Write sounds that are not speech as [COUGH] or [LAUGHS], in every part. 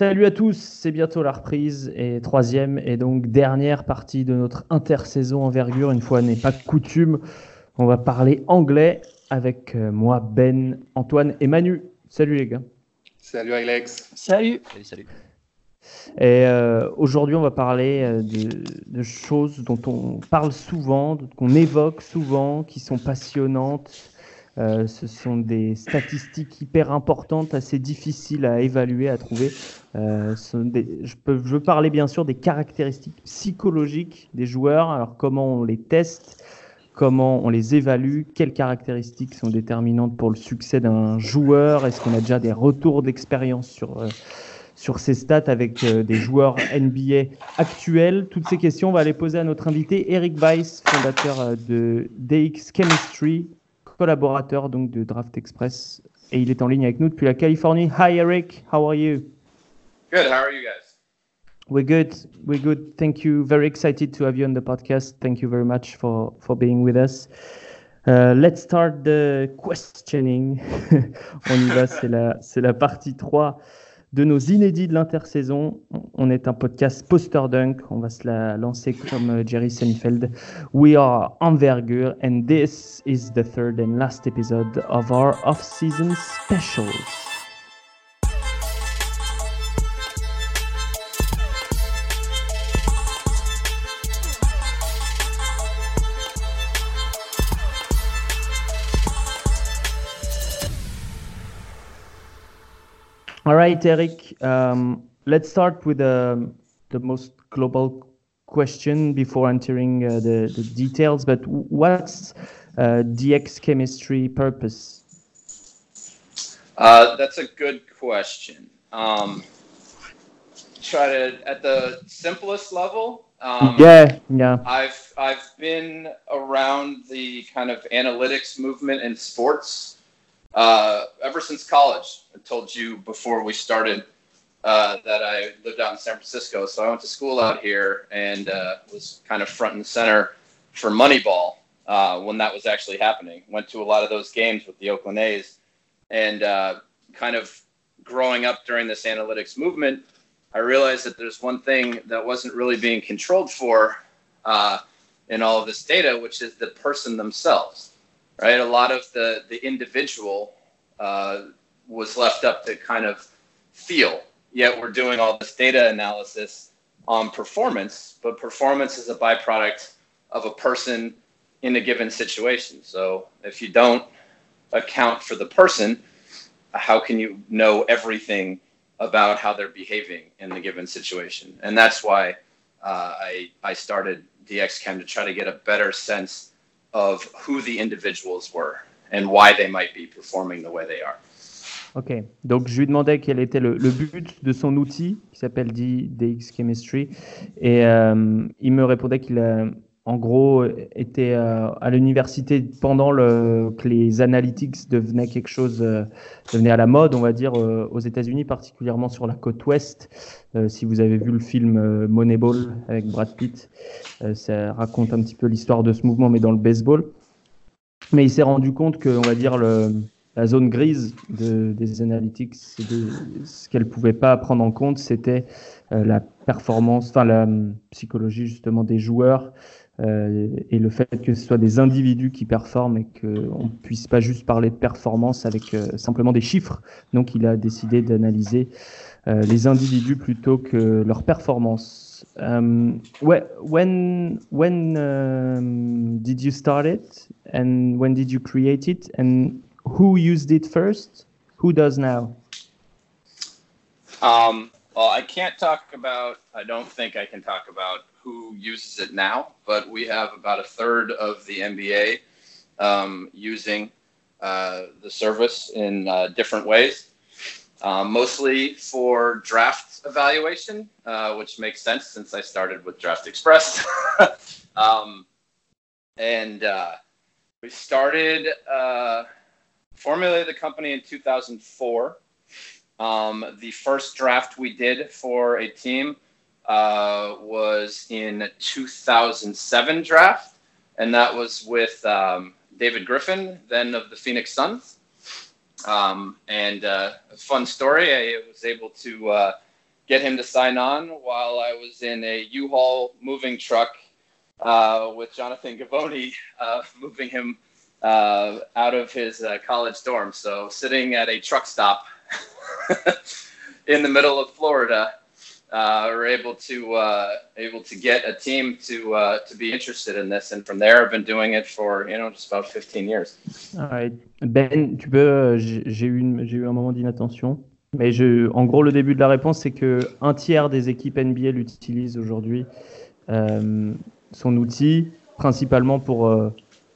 Salut à tous, c'est bientôt la reprise et troisième et donc dernière partie de notre intersaison envergure. Une fois n'est pas coutume, on va parler anglais avec euh, moi, Ben, Antoine et Manu. Salut les gars. Salut Alex. Salut. Salut, salut. Et euh, aujourd'hui, on va parler euh, de, de choses dont on parle souvent, qu'on évoque souvent, qui sont passionnantes, euh, ce sont des statistiques hyper importantes, assez difficiles à évaluer, à trouver. Euh, je, peux, je, veux parler bien sûr des caractéristiques psychologiques des joueurs. Alors comment on les teste, comment on les évalue, quelles caractéristiques sont déterminantes pour le succès d'un joueur. Est-ce qu'on a déjà des retours d'expérience sur euh, sur ces stats avec des joueurs NBA actuels? Toutes ces questions, on va les poser à notre invité Eric Weiss, fondateur de DX Chemistry, collaborateur donc de Draft Express, et il est en ligne avec nous depuis la Californie. Hi Eric, how are you? Good. How are you guys? We're good. We're good. Thank you. Very excited to have you on the podcast. Thank you very much for for being with us. Uh, let's start the questioning. [LAUGHS] on y va, c'est la, c'est la partie 3 de nos inédits de l'intersaison. On est un podcast poster dunk. On va se la lancer comme Jerry Seinfeld. We are Envergure, and this is the third and last episode of our off-season specials. Right, Eric. Um, let's start with um, the most global question before entering uh, the, the, details. But what's uh, DX chemistry purpose? Uh, that's a good question. Um, try to at the simplest level. Um, yeah, yeah. I've I've been around the kind of analytics movement in sports uh, ever since college. I told you before we started uh, that I lived out in San Francisco, so I went to school out here and uh, was kind of front and center for Moneyball uh, when that was actually happening. Went to a lot of those games with the Oakland A's, and uh, kind of growing up during this analytics movement, I realized that there's one thing that wasn't really being controlled for uh, in all of this data, which is the person themselves right? A lot of the the individual uh, was left up to kind of feel. Yet we're doing all this data analysis on performance, but performance is a byproduct of a person in a given situation. So if you don't account for the person, how can you know everything about how they're behaving in the given situation? And that's why uh, I I started DX Chem to try to get a better sense of who the individuals were and why they might be performing the way they are. Ok, donc je lui demandais quel était le, le but de son outil qui s'appelle DX Chemistry et euh, il me répondait qu'il a en gros était euh, à l'université pendant que les analytics devenaient quelque chose, euh, devenait à la mode, on va dire, euh, aux États-Unis, particulièrement sur la côte ouest. Si vous avez vu le film Moneyball avec Brad Pitt, ça raconte un petit peu l'histoire de ce mouvement, mais dans le baseball. Mais il s'est rendu compte que, on va dire, la zone grise de, des analytics, ce qu'elle pouvait pas prendre en compte, c'était la performance, enfin la psychologie justement des joueurs, et le fait que ce soit des individus qui performent et qu'on ne puisse pas juste parler de performance avec euh, simplement des chiffres. Donc il a décidé d'analyser euh, les individus plutôt que leur performance. Um, when when um, did you start it? And when did you create it? And who used it first? Who does now? Um, well, I can't talk about. I don't think I can talk about who uses it now, but we have about a third of the NBA um, using uh, the service in uh, different ways. Um, mostly for draft evaluation, uh, which makes sense since I started with Draft Express. [LAUGHS] um, and uh, we started uh, formulated the company in 2004. Um, the first draft we did for a team uh, was in 2007 draft, and that was with um, David Griffin, then of the Phoenix Suns. Um, and uh, a fun story, I was able to uh, get him to sign on while I was in a U-Haul moving truck uh, with Jonathan Givony, uh, [LAUGHS] moving him out of his college dorm. So sitting at a truck stop [LAUGHS] in the middle of Florida, uh, we're able to uh, able to get a team to uh, to be interested in this, and from there, I've been doing it for you know just about 15 years. Ben, tu peux, j'ai eu j'ai eu un moment d'inattention, mais je, en gros, le début de la réponse, c'est que un tiers des équipes NBA l'utilisent aujourd'hui, euh, son outil, principalement pour euh,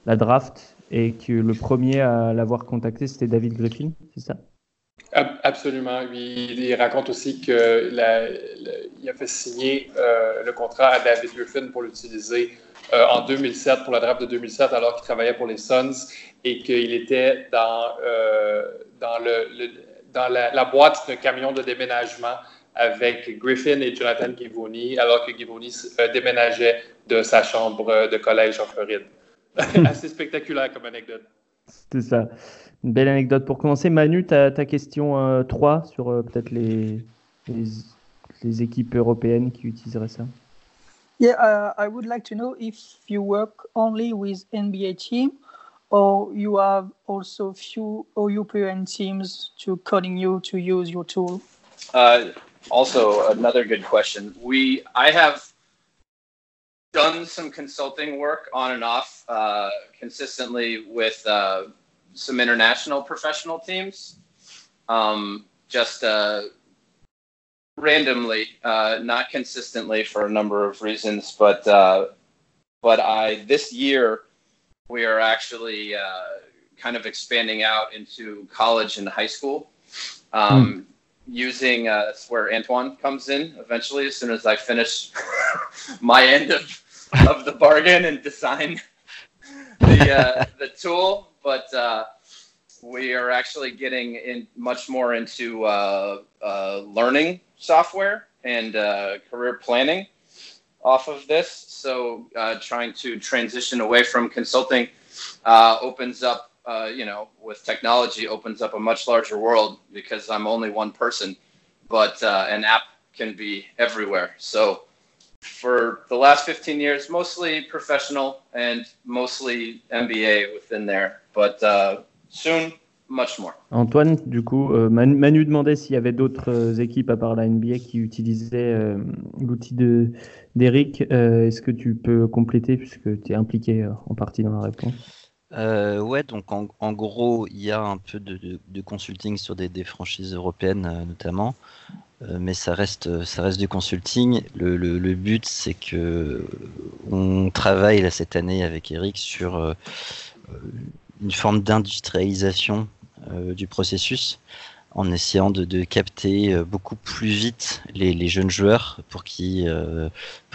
la draft, et que le premier à l'avoir contacté, c'était David Griffin, c'est ça? Absolument. Il, raconte aussi qu'il a fait signer euh, le contrat à David Griffin pour l'utiliser euh, en 2007, pour la draft de 2007, alors qu'il travaillait pour les Suns et qu'il était dans, euh, dans la, boîte de camion de déménagement avec Griffin et Jonathan Givoni, alors que Givoni déménageait de sa chambre de collège en Floride. [LAUGHS] Assez spectaculaire comme anecdote. C'est ça. Une belle anecdote pour commencer. Manu, ta, ta question euh, 3 sur euh, peut-être les, les, les, équipes européennes qui utiliseraient ça. Yeah, uh, I would like to know if you work only with NBA team or you have also few European teams to calling you to use your tool? Uh, also, another good question. We, I have done some consulting work on and off uh, consistently with uh, some international professional teams. Um, just uh, randomly, uh, not consistently for a number of reasons, but uh, but I this year we are actually uh, kind of expanding out into college and high school. Um, mm. Using uh, that's where Antoine comes in eventually. As soon as I finish [LAUGHS] my end of of the bargain and design [LAUGHS] the uh, the tool, but uh, we are actually getting in much more into uh, uh, learning software and uh, career planning off of this. So uh, trying to transition away from consulting uh, opens up, you know, with technology opens up a much larger world because I'm only one person, but an app can be everywhere. So for the last 15 years, mostly professional and mostly NBA within there, but soon much more. Antoine, du coup, euh, Manu, demandait s'il y avait d'autres euh, équipes à part la NBA qui utilisaient euh, l'outil de d'Eric. Est-ce que tu peux compléter puisque tu es impliqué en partie dans la réponse? Ouais, donc en, gros, il y a un peu de, consulting sur des, franchises européennes notamment, mais ça reste, ça reste du consulting. Le, le but, c'est que on travaille là, cette année avec Eric sur une forme d'industrialisation euh, du processus en essayant de, capter euh, beaucoup plus vite les, jeunes joueurs pour qu'ils euh,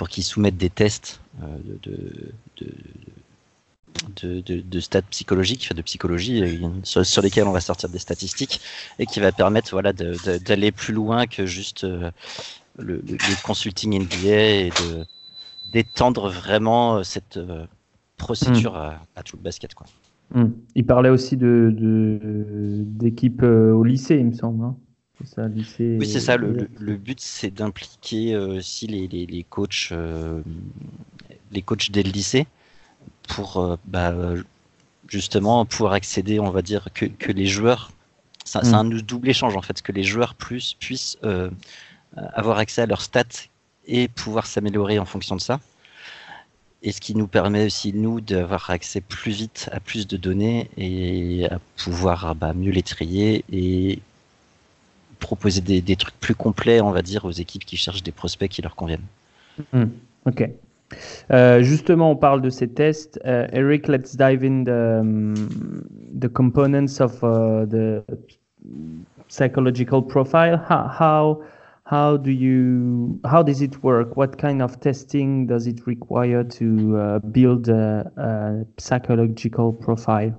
qu'ils soumettent des tests de, de, de, stats psychologiques, de psychologie, sur, lesquels on va sortir des statistiques et qui va permettre voilà, d'aller plus loin que juste le, consulting NBA et d'étendre vraiment cette procédure hmm. à, à, tout le basket. Quoi. Hmm. Il parlait aussi de, d'équipes euh, au lycée, il me semble. Hein. Ça, lycée, oui, c'est ça. Le, but, c'est d'impliquer euh, aussi les, les, coachs, euh, les coachs dès le lycée pour bah, justement pouvoir accéder, on va dire, que, que les joueurs. C'est un hmm. double échange en fait, que les joueurs plus puissent avoir accès à leurs stats et pouvoir s'améliorer en fonction de ça et ce qui nous permet aussi, nous, d'avoir accès plus vite à plus de données et à pouvoir bah, mieux les trier et proposer des, trucs plus complets, on va dire, aux équipes qui cherchent des prospects qui leur conviennent. Hmm, ok. Euh, justement, on parle de ces tests. Uh, Eric, let's dive in the, the components of uh, the psychological profile. How how do you how does it work? What kind of testing does it require to uh, build a, a, psychological profile?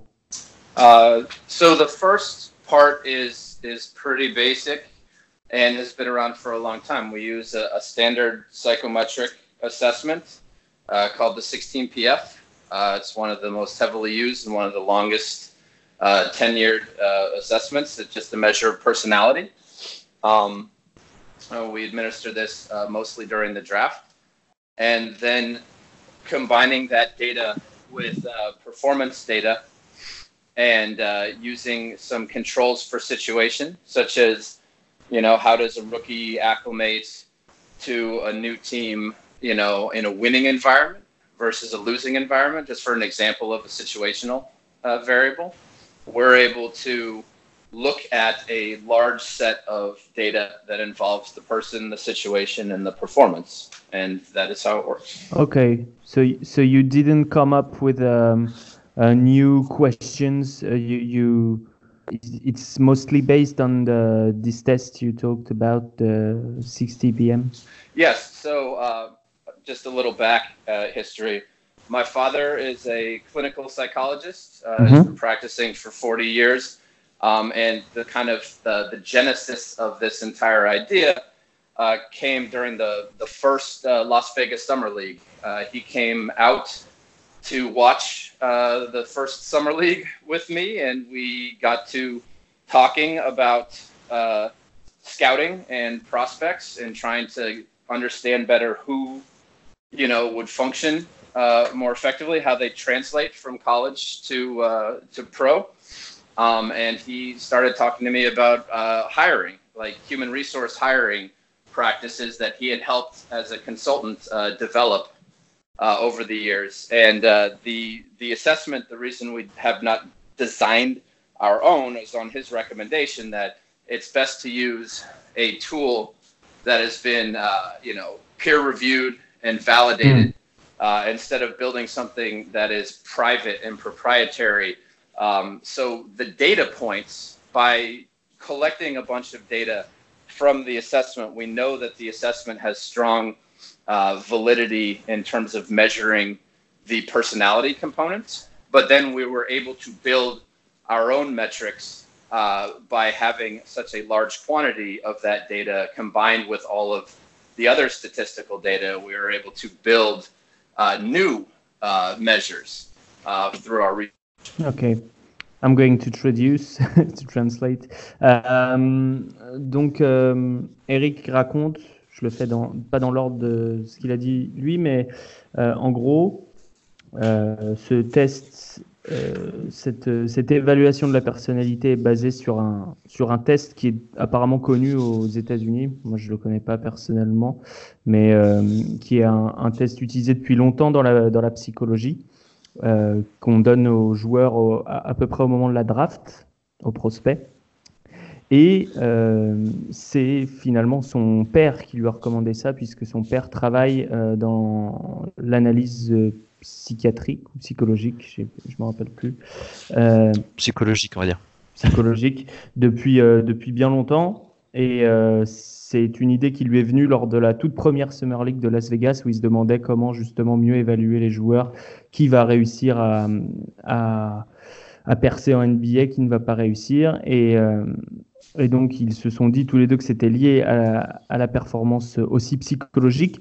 Uh, so the first part is is pretty basic and has been around for a long time. We use a, a standard psychometric assessment uh, called the 16pf uh, it's one of the most heavily used and one of the longest uh, tenured uh, assessments. It's just a measure of personality. Um, Uh, we administer this uh, mostly during the draft, and then combining that data with uh, performance data and uh, using some controls for situation, such as, you know, how does a rookie acclimate to a new team, you know, in a winning environment versus a losing environment, just for an example of a situational uh, variable. We're able to look at a large set of data that involves the person, the situation, and the performance, and that is how it works. Okay, so so you didn't come up with um, uh, new questions. Uh, you you it's mostly based on the this test you talked about the 16PF Yes. So uh, just a little back uh, history. My father is a clinical psychologist. Uh, mm-hmm. He's been practicing for 40 years um, and the kind of the, the genesis of this entire idea uh, came during the, the first uh, Las Vegas Summer League. Uh, he came out to watch uh, the first Summer League with me, and we got to talking about uh, scouting and prospects and trying to understand better who you know would function uh, more effectively, how they translate from college to to pro. Um, and he started talking to me about uh, hiring, like human resource hiring practices that he had helped as a consultant uh, develop uh, over the years. And uh, the the assessment, the reason we have not designed our own is on his recommendation that it's best to use a tool that has been, uh, you know, peer reviewed and validated mm. instead of building something that is private and proprietary um, so the data points, by collecting a bunch of data from the assessment, we know that the assessment has strong uh, validity in terms of measuring the personality components. But then we were able to build our own metrics uh, by having such a large quantity of that data combined with all of the other statistical data. We were able to build uh, new uh, measures uh, through our Okay. I'm going to traduce, [LAUGHS] to translate. Euh, donc, euh, Eric raconte, je le fais pas dans l'ordre de ce qu'il a dit lui, mais euh, en gros, ce test, cette, évaluation de la personnalité est basée sur un, test qui est apparemment connu aux États-Unis. Moi, je ne le connais pas personnellement, mais qui est un, test utilisé depuis longtemps dans la psychologie. Euh, qu'on donne aux joueurs à, peu près au moment de la draft, aux prospects. Et euh, c'est finalement son père qui lui a recommandé ça, puisque son père travaille euh, dans l'analyse psychiatrique ou psychologique, je ne me rappelle plus. psychologique, on va dire. Psychologique, depuis, depuis bien longtemps. Et c'est une idée qui lui est venue lors de la toute première Summer League de Las Vegas, où il se demandait comment justement mieux évaluer les joueurs, qui va réussir à, percer en NBA, qui ne va pas réussir. Et, euh, et donc ils se sont dit tous les deux que c'était lié à, à, la performance aussi psychologique.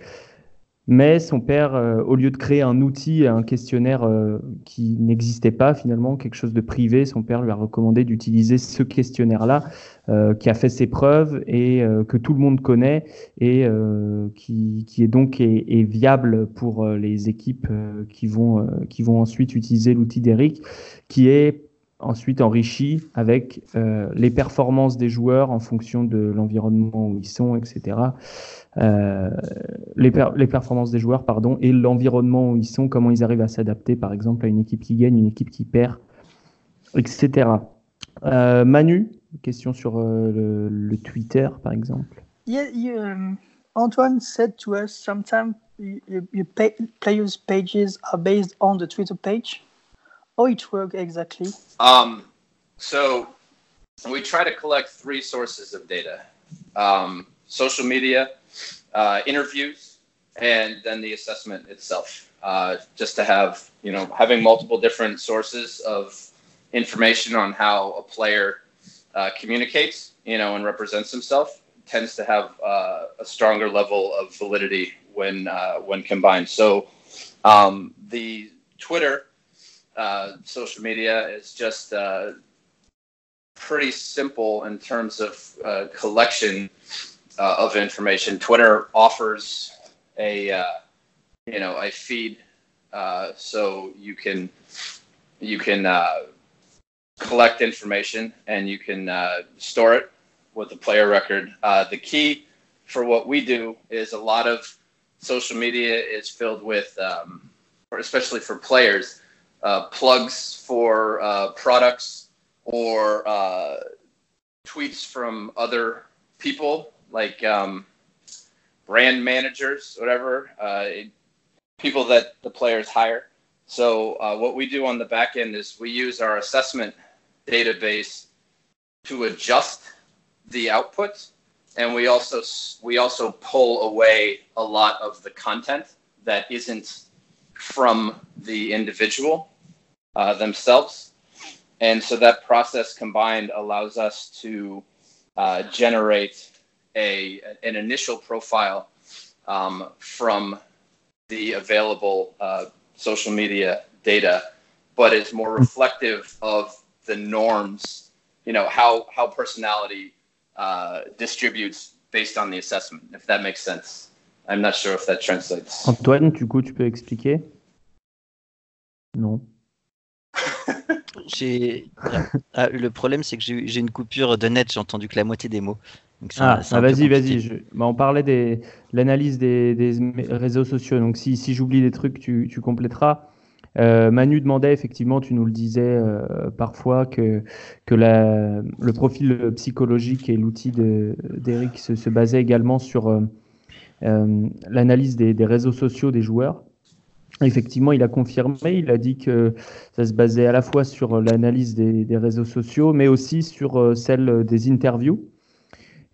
Mais son père, euh, au lieu de créer un outil, un questionnaire euh, qui n'existait pas finalement, quelque chose de privé, son père lui a recommandé d'utiliser ce questionnaire-là, euh, qui a fait ses preuves et que tout le monde connaît et qui, qui, est donc est, viable pour les équipes qui, vont, qui vont ensuite utiliser l'outil d'Eric, qui est ensuite enrichi avec les performances des joueurs en fonction de l'environnement où ils sont, etc. Euh, les, performances des joueurs pardon, et l'environnement où ils sont, comment ils arrivent à s'adapter, par exemple, à une équipe qui gagne, une équipe qui perd, etc. Euh, Manu, question sur euh, le, le, Twitter, par exemple. Yeah, you, um, Antoine said to us sometimes your pay, players' pages are based on the Twitter page. How it works exactly? Um, so we try to collect three sources of data: um, social media, uh, interviews, and then the assessment itself. Uh, just to have, you know, having multiple different sources of information on how a player uh, communicates, you know, and represents himself tends to have uh, a stronger level of validity when uh, when combined. So um, the Twitter uh, social media is just pretty simple in terms of collection uh, of information. Twitter offers a uh, you know a feed uh, so you can you can uh, collect information and you can uh, store it with a player record. Uh, the key for what we do is a lot of social media is filled with, um, especially for players, uh, plugs for uh, products or tweets from other people like um, brand managers, whatever, uh, people that the players hire. So uh, what we do on the back end is we use our assessment database to adjust the output, and we also we also pull away a lot of the content that isn't from the individual uh, themselves. And so that process combined allows us to uh, generate a an initial profile um, from the available uh, social media data, but is more reflective of the norms. You know how how personality uh, distributes based on the assessment. If that makes sense, I'm not sure if that translates. Antoine, du coup, tu peux expliquer? Non. [LAUGHS] Ah, le problème, c'est que j'ai une coupure de net. J'ai entendu que la moitié des mots. ah, ah vas-y, vas-y. Bah, on parlait de l'analyse des, réseaux sociaux. Donc, si, si j'oublie des trucs, tu, tu compléteras. Euh, Manu demandait effectivement, tu nous le disais euh, parfois, que, que le profil psychologique et l'outil d'Eric se, basait également sur euh, l'analyse des, réseaux sociaux des joueurs. Effectivement, il a confirmé, il a dit que ça se basait à la fois sur l'analyse des, des, réseaux sociaux, mais aussi sur celle des interviews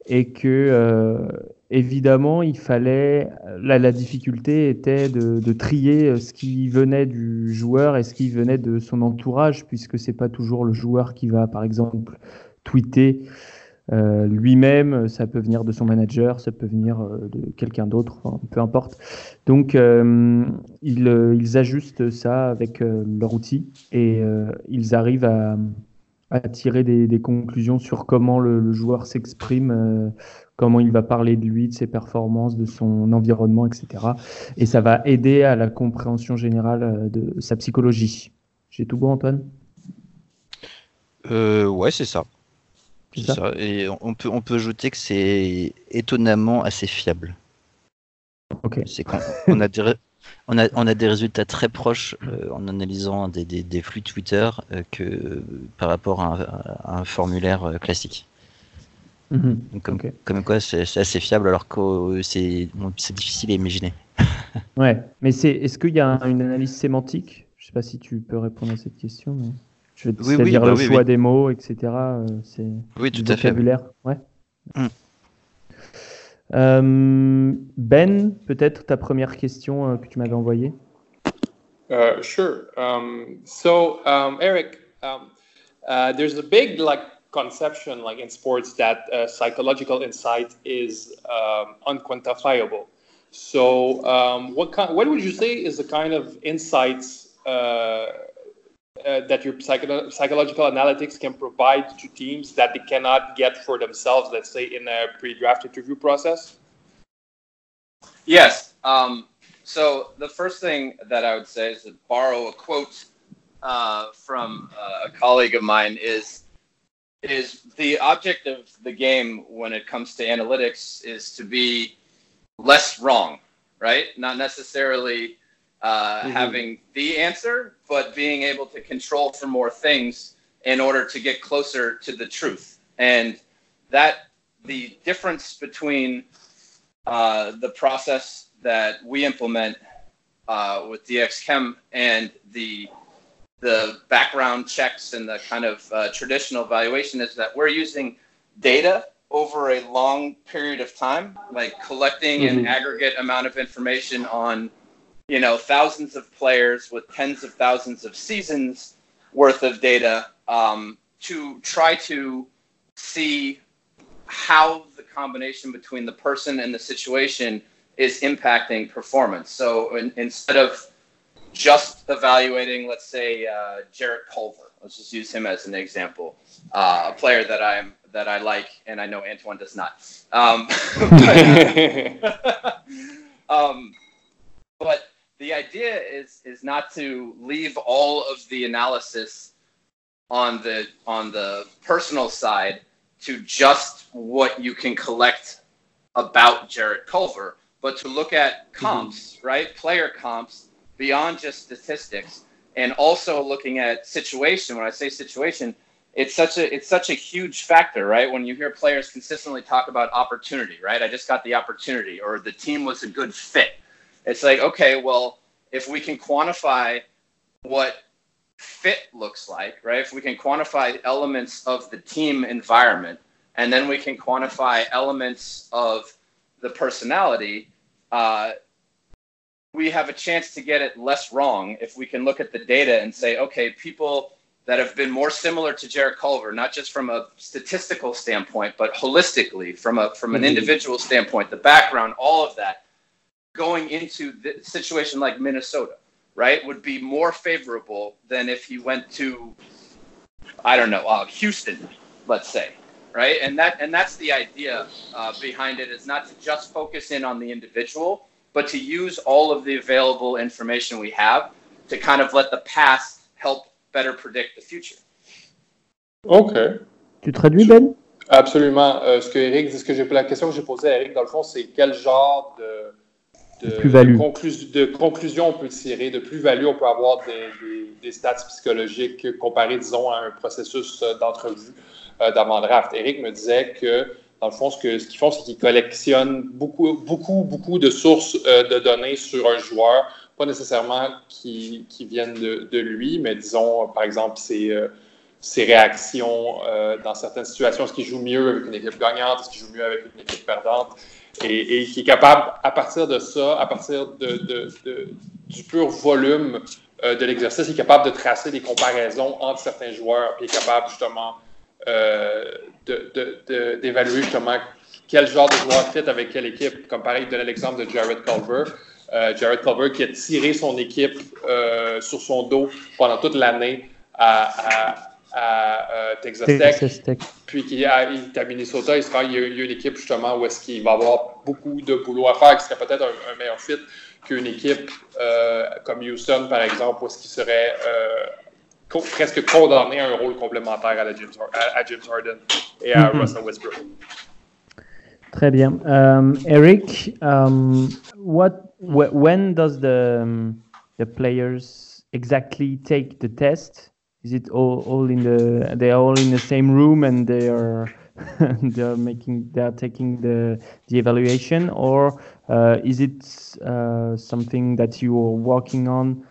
et que évidemment il fallait la, la difficulté était de, trier euh, ce qui venait du joueur et ce qui venait de son entourage puisque c'est pas toujours le joueur qui va par exemple tweeter euh, lui-même. Ça peut venir de son manager ça peut venir euh, de quelqu'un d'autre peu importe. Donc euh, ils, ajustent ça avec leur outil et ils arrivent à tirer des, conclusions sur comment le, joueur s'exprime, euh, comment il va parler de lui, de ses performances, de son environnement, etc. Et ça va aider à la compréhension générale euh, de sa psychologie. J'ai tout bon, Antoine? Euh, Ouais, c'est ça. C'est ça. Et on peut, on peut ajouter que c'est étonnamment assez fiable. Ok. C'est quand on a des, on a, on a des résultats très proches euh, en analysant des, des, des flux Twitter euh, que par rapport à un, à un formulaire euh, Mhm. Donc, comme, quoi, c'est assez fiable alors que euh, c'est bon, difficile à imaginer. [LAUGHS] Ouais, mais c'est, est-ce qu'il y a un- une analyse sémantique? Je sais pas si tu peux répondre à cette question. Mais... Je vais, Oui, oui, c'est-à-dire bah le oui, choix oui. des mots, etc. euh, c'est Oui, du tout à fait. vocabulaire. Ouais. Mm. Euh, ben, peut-être ta première question euh, que tu m'avais envoyée? Uh, sure. Um, so, um, Eric, um, uh, there's a big like conception like in sports that uh, psychological insight is um, unquantifiable. So, um, what kind? What would you say is the kind of insights uh, uh, that your psycho- psychological analytics can provide to teams that they cannot get for themselves? Let's say in a pre-draft interview process. Yes. Um, so the first thing that I would say is to borrow a quote uh, from uh, a colleague of mine is is the object of the game when it comes to analytics is to be less wrong, right? Not necessarily uh, Mhm. having the answer, but being able to control for more things in order to get closer to the truth. And that the difference between uh, the process that we implement uh, with DXChem and the the background checks and the kind of uh, traditional evaluation is that we're using data over a long period of time, like collecting an Mhm. aggregate amount of information on, you know, thousands of players with tens of thousands of seasons worth of data um, to try to see how the combination between the person and the situation is impacting performance. So in, instead of just evaluating, let's say, uh, Jarrett Culver, Let's just use him as an example. Uh, a player that I'm that I like, and I know Antoine does not. Um, [LAUGHS] but, [LAUGHS] [LAUGHS] um, but the idea is is not to leave all of the analysis on the on the personal side to just what you can collect about Jarrett Culver, but to look at mm-hmm. comps, mm-hmm. right? Player comps beyond just statistics, and also looking at situation. When I say situation, it's such a it's such a huge factor, right? When you hear players consistently talk about opportunity, right? I just got the opportunity, or the team was a good fit. It's like, okay, well, if we can quantify what fit looks like, right? If we can quantify elements of the team environment, and then we can quantify elements of the personality, uh, we have a chance to get it less wrong if we can look at the data and say, okay, people that have been more similar to Jarrett Culver, not just from a statistical standpoint, but holistically from a from an mm-hmm. individual standpoint, the background, all of that, going into the situation like Minnesota, right, would be more favorable than if he went to, I don't know, uh, Houston, let's say, right, and that and that's the idea uh, behind it is not to just focus in on the individual, but to use all of the available information we have to kind of let the past help better predict the future. OK. Tu traduis, Ben? Absolument. Euh, ce que Eric, ce que j'ai, la question que j'ai posée à Eric, dans le fond, c'est quel genre de, de, de, de, conclusion on peut tirer, de plus-value on peut avoir des, des, stats psychologiques comparés, disons, à un processus euh, d'entrevue euh, d'avant-draft. Eric me disait que, dans le fond, ce, qu'ils font, c'est qu'ils collectionnent beaucoup, beaucoup, beaucoup de sources euh, de données sur un joueur pas nécessairement qui, viennent de, lui, mais disons, par exemple, ses, euh, réactions euh, dans certaines situations. Est-ce qu'il joue mieux avec une équipe gagnante? Est-ce qu'il joue mieux avec une équipe perdante? Et, qui est capable, à partir de ça, à partir du pur volume de l'exercice, est capable de tracer des comparaisons entre certains joueurs, puis est capable justement d'évaluer justement quel genre de joueur fit avec quelle équipe. Comme pareil, il donnait l'exemple de Jared Culver. Euh, Jared Culver qui a tiré son équipe euh, sur son dos pendant toute l'année à, euh, Texas, Tech. Puis qui est à Minnesota, il, se il, y a, une équipe justement où est-ce qu'il va avoir beaucoup de boulot à faire, qui serait peut-être un, meilleur fit qu'une équipe comme Houston, par exemple, où est-ce qu'il serait presque condamné à un rôle complémentaire à, la James, Harden et à mm-hmm. Russell Westbrook. Très bien. Um, Eric, um, what wh when does the um, the players exactly take the test? Is it all, all in the they are all in the same room and they are [LAUGHS] they are making they are taking the the evaluation or uh, is it uh, something that you are working on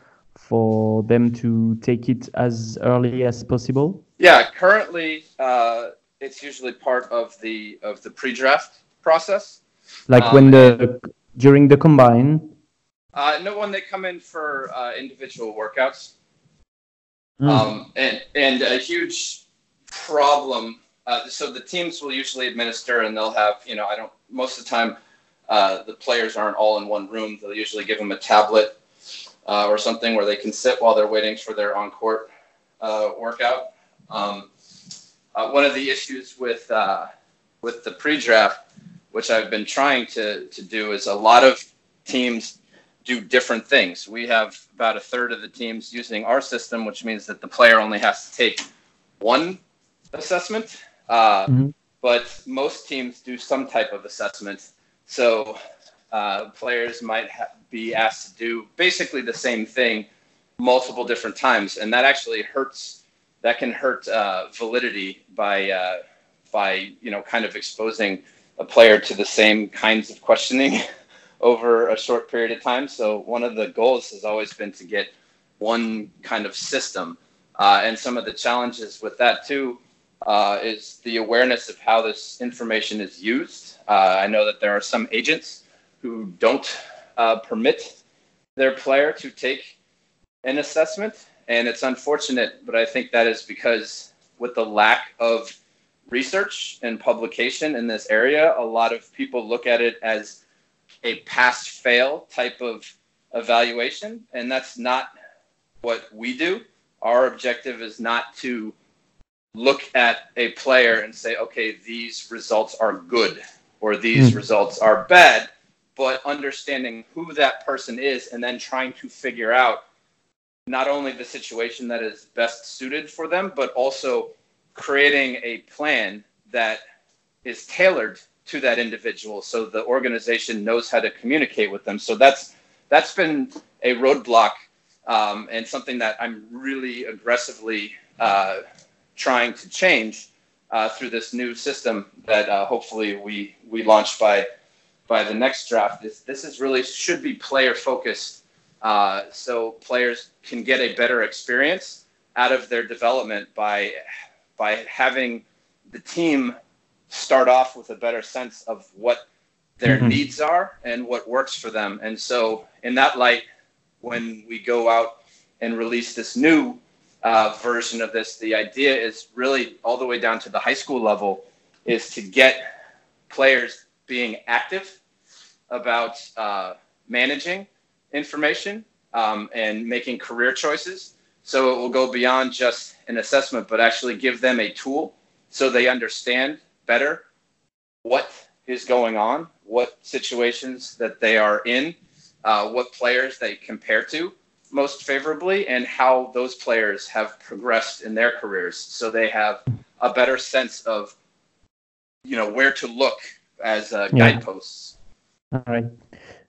for them to take it as early as possible? Yeah, currently uh, it's usually part of the of the pre-draft process. Like um, when the during the combine? Uh, no, when they come in for uh, individual workouts. Mm. Um, and, and a huge problem. Uh, so the teams will usually administer and they'll have, you know, I don't, most of the time, uh, the players aren't all in one room. They'll usually give them a tablet uh, or something where they can sit while they're waiting for their on court uh, workout. Um, one of the issues with, with the pre draft which I've been trying to, to do, is a lot of teams do different things. We have about a third of the teams using our system, which means that the player only has to take one assessment. Uh, mm-hmm. But most teams do some type of assessment. So uh, players might ha- be asked to do basically the same thing multiple different times. And that actually hurts, that can hurt uh, validity by, uh, by, you know, kind of exposing a player to the same kinds of questioning [LAUGHS] over a short period of time. So one of the goals has always been to get one kind of system. Uh, and some of the challenges with that too uh, is the awareness of how this information is used. Uh, I know that there are some agents who don't uh, permit their player to take an assessment, and it's unfortunate. But I think that is because with the lack of research and publication in this area, a lot of people look at it as a pass fail type of evaluation, and that's not what we do. our objective is not to look at a player and say, okay, these results are good or these mm. results are bad, but understanding who that person is and then trying to figure out not only the situation that is best suited for them, but also creating a plan that is tailored to that individual so the organization knows how to communicate with them. So that's that's been a roadblock um, and something that I'm really aggressively uh, trying to change uh, through this new system that uh, hopefully we we launch by by the next draft. This this is really should be player focused, uh, so players can get a better experience out of their development by by having the team start off with a better sense of what their mm-hmm. needs are and what works for them. And so, in that light, when we go out and release this new uh, version of this, the idea is really all the way down to the high school level is to get players being active about uh, managing information um, and making career choices. So it will go beyond just an assessment, but actually give them a tool so they understand better what is going on, what situations that they are in, uh, what players they compare to most favorably, and how those players have progressed in their careers. So they have a better sense of, you know, where to look as uh, guideposts. All right.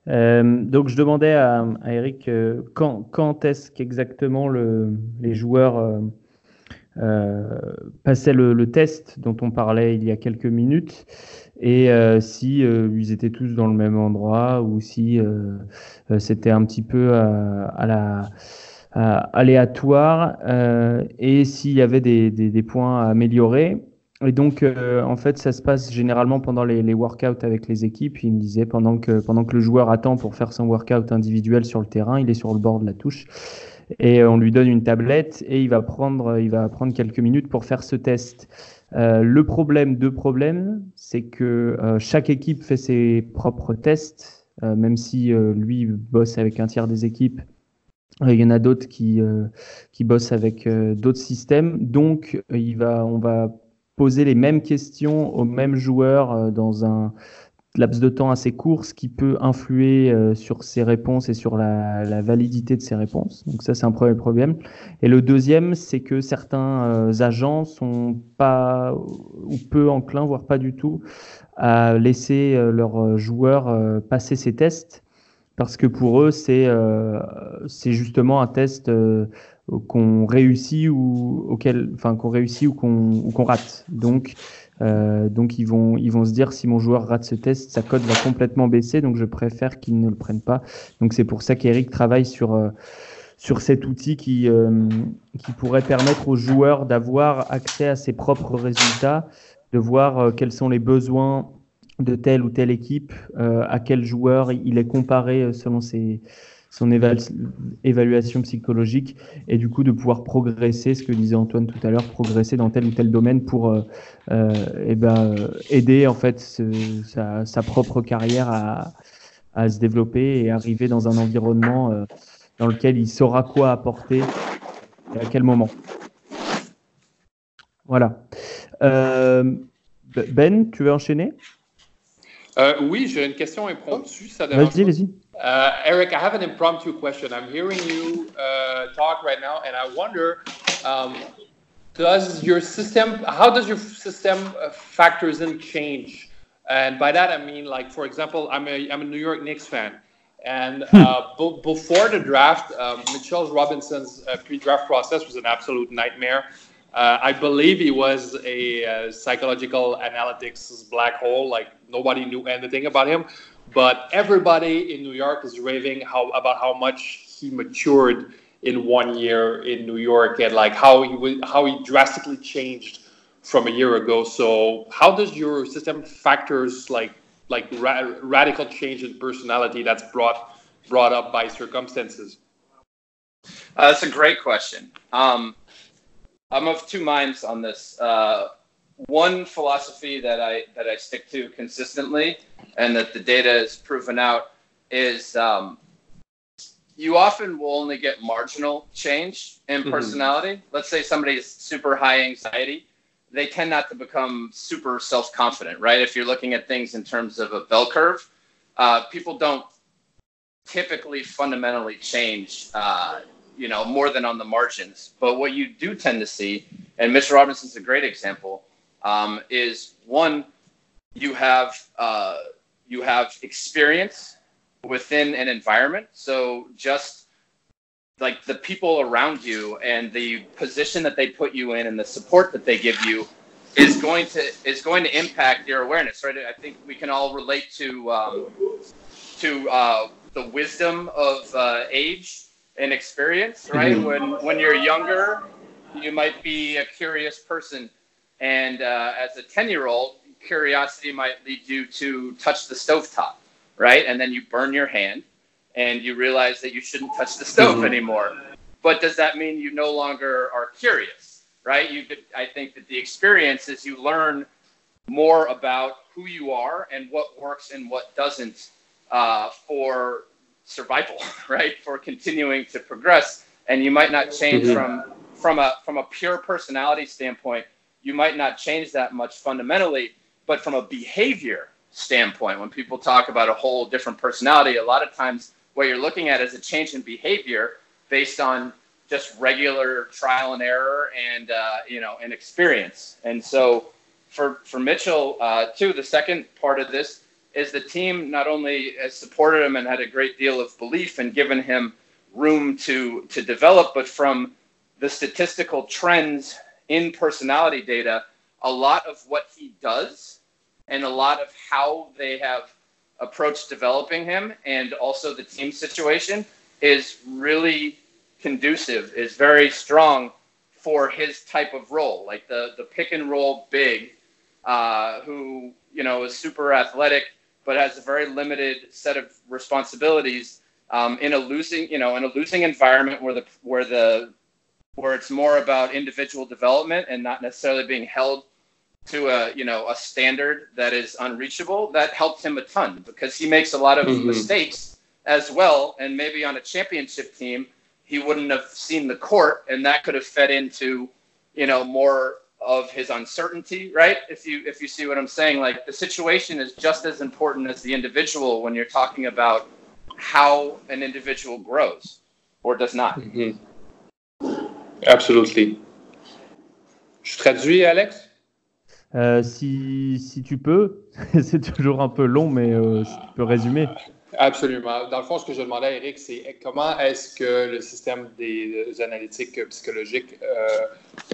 Euh, donc je demandais à, à Eric euh, quand, quand est-ce qu'exactement le, les joueurs euh, passaient le, le, test dont on parlait il y a quelques minutes et si ils étaient tous dans le même endroit ou si c'était un petit peu à la aléatoire et s'il y avait des, des, des, points à améliorer. Et donc, euh, en fait, ça se passe généralement pendant les, workouts avec les équipes. Il me disait pendant que pendant que le joueur attend pour faire son workout individuel sur le terrain, il est sur le bord de la touche et on lui donne une tablette et il va prendre il va prendre quelques minutes pour faire ce test. Euh, le problème, deux problèmes, c'est que euh, chaque équipe fait ses propres tests, euh, même si euh, lui bosse avec un tiers des équipes. Il y en a d'autres qui, qui bossent avec d'autres systèmes. Donc, il va, on va poser les mêmes questions aux mêmes joueurs euh, dans un laps de temps assez court, ce qui peut influer euh, sur ses réponses et sur la, validité de ses réponses. Donc ça, c'est un premier problème. Et le deuxième, c'est que certains euh, agents sont pas ou peu enclins, voire pas du tout, à laisser leurs joueurs passer ces tests, parce que pour eux, c'est c'est justement un test qu'on réussit ou auquel, enfin qu'on réussit ou qu'on qu'on rate. Donc euh, donc ils vont ils vont se dire si mon joueur rate ce test, sa cote va complètement baisser. Donc je préfère qu'ils ne le prennent pas. Donc c'est pour ça qu'Eric travaille sur euh, sur cet outil qui euh, qui pourrait permettre aux joueurs d'avoir accès à ses propres résultats, de voir euh, quels sont les besoins de telle ou telle équipe, euh, à quel joueur il est comparé selon ses son évaluation psychologique et du coup de pouvoir progresser, ce que disait Antoine tout à l'heure, progresser dans tel ou tel domaine pour euh, euh, eh ben, aider en fait sa, sa, propre carrière à, à, se développer et arriver dans un environnement euh, dans lequel il saura quoi apporter et à quel moment. Voilà. Euh, ben, tu veux enchaîner? Euh, Oui, j'ai une question impromptue. Vas-y, vas-y. Uh, Eric, I have an impromptu question. I'm hearing you uh, talk right now, and I wonder, um, does your system, how does your system uh, factors in change? And by that I mean, like for example, I'm a I'm a New York Knicks fan, and hmm. uh, b- before the draft, um, Mitchell Robinson's uh, pre-draft process was an absolute nightmare. Uh, I believe he was a uh, psychological analytics black hole. Like nobody knew anything about him. But everybody in New York is raving how about how much he matured in one year in New York and like how he how he drastically changed from a year ago. So how does your system factors like like ra- radical change in personality that's brought brought up by circumstances? Uh, that's a great question. Um, I'm of two minds on this. Uh, one philosophy that I that I stick to consistently, and that the data is proven out, is um, you often will only get marginal change in Mhm. personality. Let's say somebody is super high anxiety, they tend not to become super self confident, right? If you're looking at things in terms of a bell curve, uh, people don't typically fundamentally change, uh, you know, more than on the margins. But what you do tend to see, and Mitchell Robinson's a great example, um, is one, you have uh, you have experience within an environment. So just like the people around you and the position that they put you in and the support that they give you is going to is going to impact your awareness, right? I think we can all relate to um, to uh, the wisdom of uh, age and experience, right? When when you're younger, you might be a curious person, and uh, as a ten year old, curiosity might lead you to touch the stovetop, right? And then you burn your hand, and you realize that you shouldn't touch the stove anymore. But does that mean you no longer are curious, right? You, I think that the experience is you learn more about who you are and what works and what doesn't uh, for survival, [LAUGHS] right? For continuing to progress, and you might not change from from a from a pure personality standpoint. You might not change that much fundamentally, but from a behavior standpoint, when people talk about a whole different personality, a lot of times what you're looking at is a change in behavior based on just regular trial and error and uh, you know and experience. And so for for Mitchell uh, too, the second part of this is the team not only has supported him and had a great deal of belief and given him room to to develop, but from the statistical trends in personality data, a lot of what he does and a lot of how they have approached developing him and also the team situation is really conducive, is very strong for his type of role, like the the pick and roll big, uh, who you know is super athletic but has a very limited set of responsibilities um, in a losing you know in a losing environment where the where the where it's more about individual development and not necessarily being held to a you know a standard that is unreachable that helped him a ton because he makes a lot of Mhm. mistakes as well and maybe on a championship team he wouldn't have seen the court and that could have fed into you know more of his uncertainty right if you if you see what i'm saying like the situation is just as important as the individual when you're talking about how an individual grows or does not Mhm. Absolutely. Je traduis, Alex? Euh, si, si tu peux, [LAUGHS] c'est toujours un peu long, mais euh, si tu peux résumer. Absolument. Dans le fond, ce que je demandais à Eric, c'est comment est-ce que le système des, des analytiques psychologiques euh,